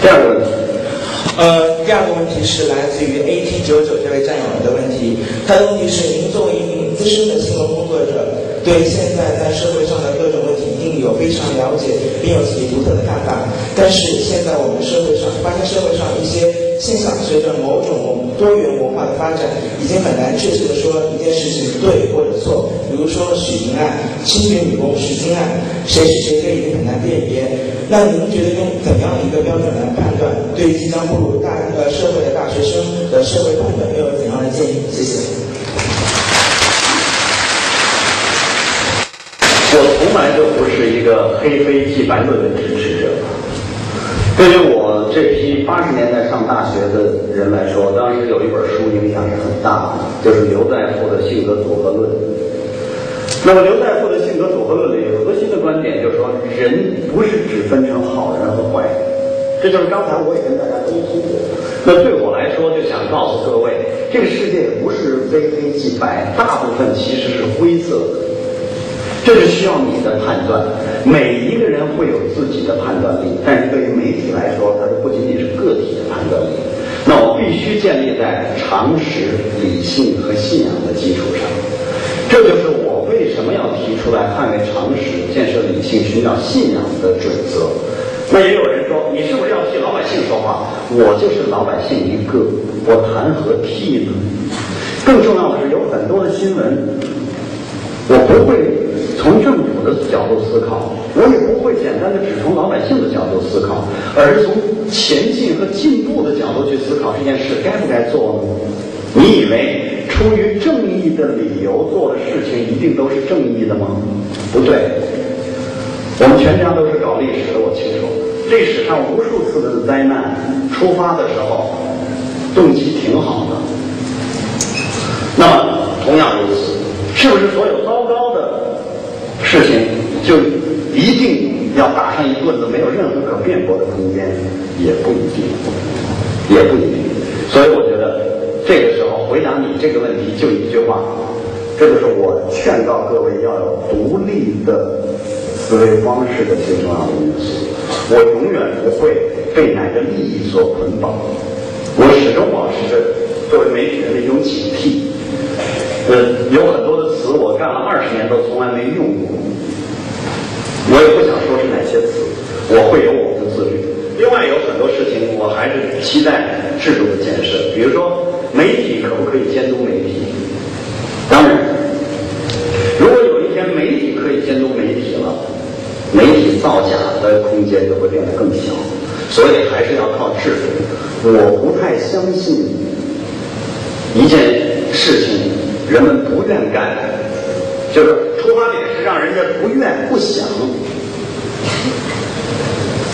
第二个问题，呃，第二个问题是来自于 AT 九九这位战友的问题，他的问题是：您作为一名资深的新闻工作者，对现在在社会上的各种问题一定有非常了解，并有自己独特的看法。但是现在我们社会上发现社会上一些现象，随着某种多元文化的发展，已经很难确切的说一件事情对或者错。比如说许晴案、清洁女工徐晶案，谁是谁非已经很难辨别。那您觉得用怎样的一个标准来判断，对即将步入大呃社会的大学生的社会判断又有怎样的建议？谢谢。我从来就不是一个黑非即白的支持者。对于我这批八十年代上大学的人来说，当时有一本书影响是很大的，就是刘在富的性格组合论。那么刘在富的性格组合论里核心的观点就是说，人不是只分成好人和坏人，这就是刚才我也跟大家沟通过。那对我来说，就想告诉各位，这个世界不是非黑即白，大部分其实是灰色的。这是需要你的判断。每一个人会有自己的判断力，但是对于媒体来说，它不仅仅是个体的判断力。那我必须建立在常识、理性和信仰的基础上。这就是我为什么要提出来捍卫常识、建设理性、寻找信仰的准则。那也有人说，你是不是要替老百姓说话？我就是老百姓一个，我谈何替呢？更重要的是，有很多的新闻，我不会从政府的角度思考，我也不会简单的只从老百姓的角度思考，而是从前进和进步的角度去思考这件事该不该做呢？你以为出于正义的理由做的事情一定都是正义的吗？不对，我们全家都是搞历史的，我清楚，历史上无数次的灾难出发的时候，动机挺好的。那么同样如此，是不是所有糟糕事情就一定要打上一棍子，没有任何可辩驳的空间？也不一定，也不一定。所以我觉得这个时候回答你这个问题就一句话，这就是我劝告各位要有独立的思维方式的最重要的因素。我永远不会被哪个利益所捆绑，我始终保持着作为媒体人的一种警惕。呃，有很多的词我干了二十年都从来没用过，我也不想说是哪些词，我会有我的自律。另外有很多事情我还是期待制度的建设，比如说媒体可不可以监督媒体？当然，如果有一天媒体可以监督媒体了，媒体造假的空间就会变得更小，所以还是要靠制度。我不太相信一件事情。人们不愿干，就是出发点是让人家不愿不想。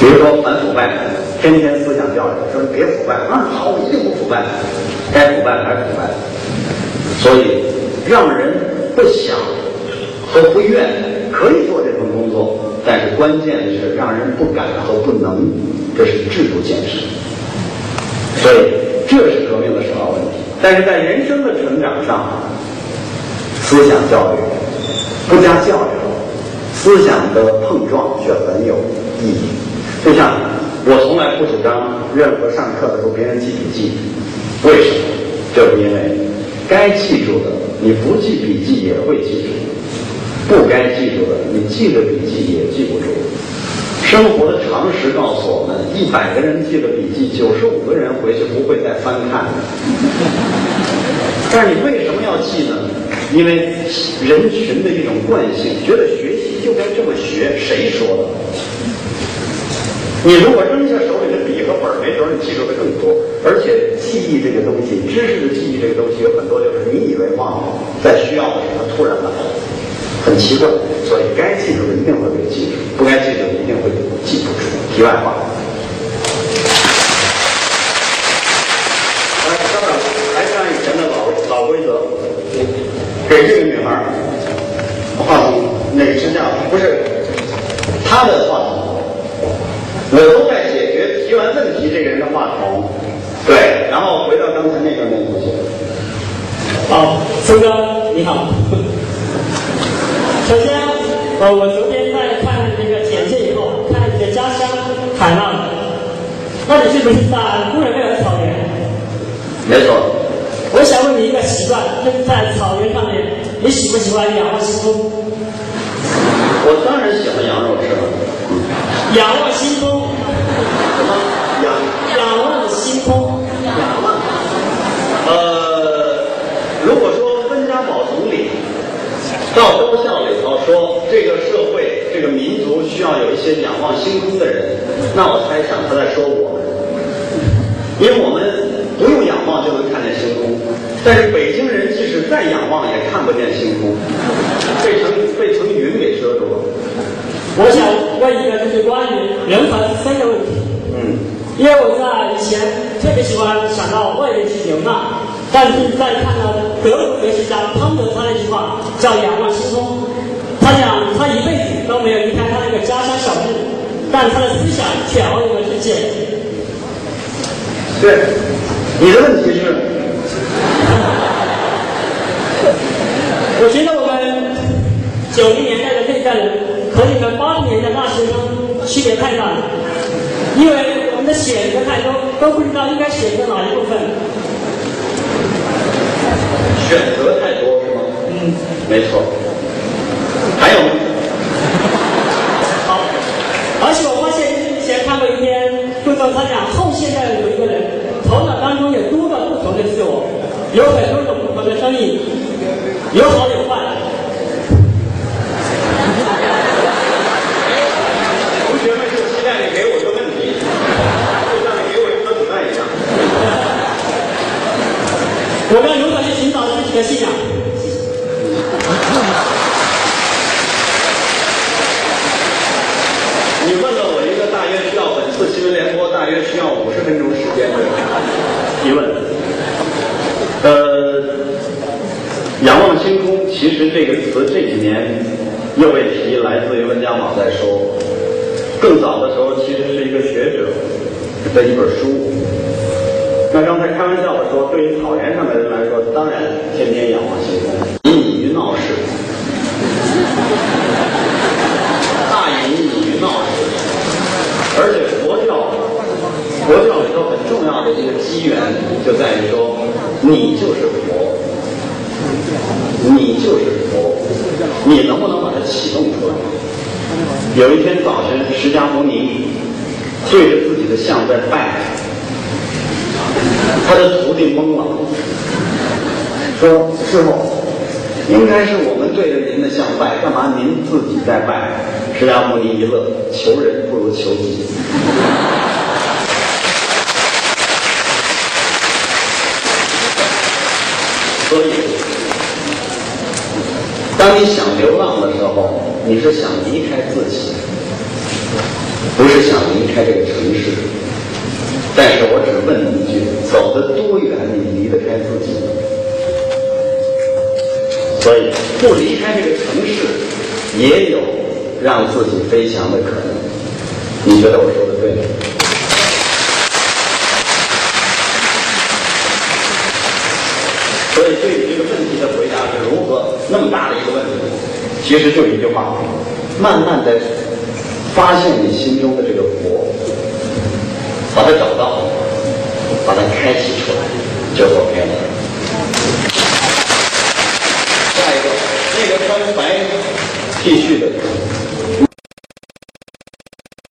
比如说反腐败，天天思想教育说你别腐败，啊好，我一定不腐败，该腐败还是腐败。所以让人不想和不愿可以做这份工作，但是关键的是让人不敢和不能，这是制度建设。所以这是革命的首要问题。但是在人生的成长上，思想教育不加教育，思想的碰撞却很有意义。就像我从来不主张任何上课的时候别人记笔记，为什么？就是因为该记住的你不记笔记也会记住，不该记住的你记了笔记也记不住。生活的常识告诉我们，一百个人记了笔记，九十五个人回去不会再翻看。但是你为什么要记呢？因为人群的一种惯性，觉得学习就该这么学。谁说的？你如果扔下手里的笔和本儿，没准你记住的更多。而且记忆这个东西，知识的记忆这个东西，有很多就是你以为忘了，在需要的时候突然来了，很奇怪。所以该记住的一定会被记住，不该记住的一定会记不住。题外话，来，当然还是按以前的老老规则。给这个女孩儿话筒那个支架不是她的话筒，我都在解决提完问题这个人的话筒，对，然后回到刚才那边那个同学，好，孙哥你好。首先，呃，我昨天在看那个简介以后，看你的家乡海浪，那你是不是在呼伦贝尔草原？没错，我想问你一个习惯，就是在草原上面，你喜不喜欢仰望星空？我当然喜欢羊肉吃了，仰望星空，什么仰？仰望星空。呃，如果说温家宝总理到高校里头说这个社会、这个民族需要有一些仰望星空的人，那我猜想他在说我们，因为我们仰望就能看见星空，但是北京人即使再仰望也看不见星空，被层被层云给遮住了。我想问一个就是关于人和飞的问题。嗯，因为我在以前特别喜欢想到外面去流浪，但是在看到德国哲学家康德他那句话叫“仰望星空”，他讲他一辈子都没有离开他那个家乡小镇，但他的思想却遨游了世界。对，你的问题是，我觉得我们九零年代的这一代人和你们八零年代大学生区别太大了，因为我们的选择太多，都不知道应该选择哪一部分。选择太多是吗？嗯，没错。还有吗？好，而且我发现以前看过一篇著作，他讲后现代有一个人头脑当中有多个不同的自我，有很多种不同的声音，有好有坏。同学们就期待你给我个问题，就像你给我一颗子弹一样。我们如何去寻找自己的信仰？你问了我一个大约需要本次新闻联播大约需要五十分钟时间的提问。呃，仰望星空，其实这个词这几年又被提，来自于温家宝在说。更早的时候，其实是一个学者的一本书。对于草原上的人来说，当然天天仰望星空，隐隐于闹市。大隐隐于闹市，而且佛教，佛教里头很重要的一个机缘就在于说，你就是佛，你就是佛，你能不能把它启动出来？有一天早晨，释迦牟尼对着自己的像在拜，弟懵了，说：“师傅，应该是我们对着您的像拜，干嘛您自己在拜？”释迦牟尼一乐，求人不如求己。所以，当你想流浪的时候，你是想离开自己，不是想离开这个城市。但是我只问你一句：走得多远，你离得开自己？所以，不离开这个城市，也有让自己飞翔的可能。你觉得我说的对吗？所以，对于这个问题的回答是如何那么大的一个问题，其实就一句话：慢慢的发现你心中的这个佛，把它找继续的。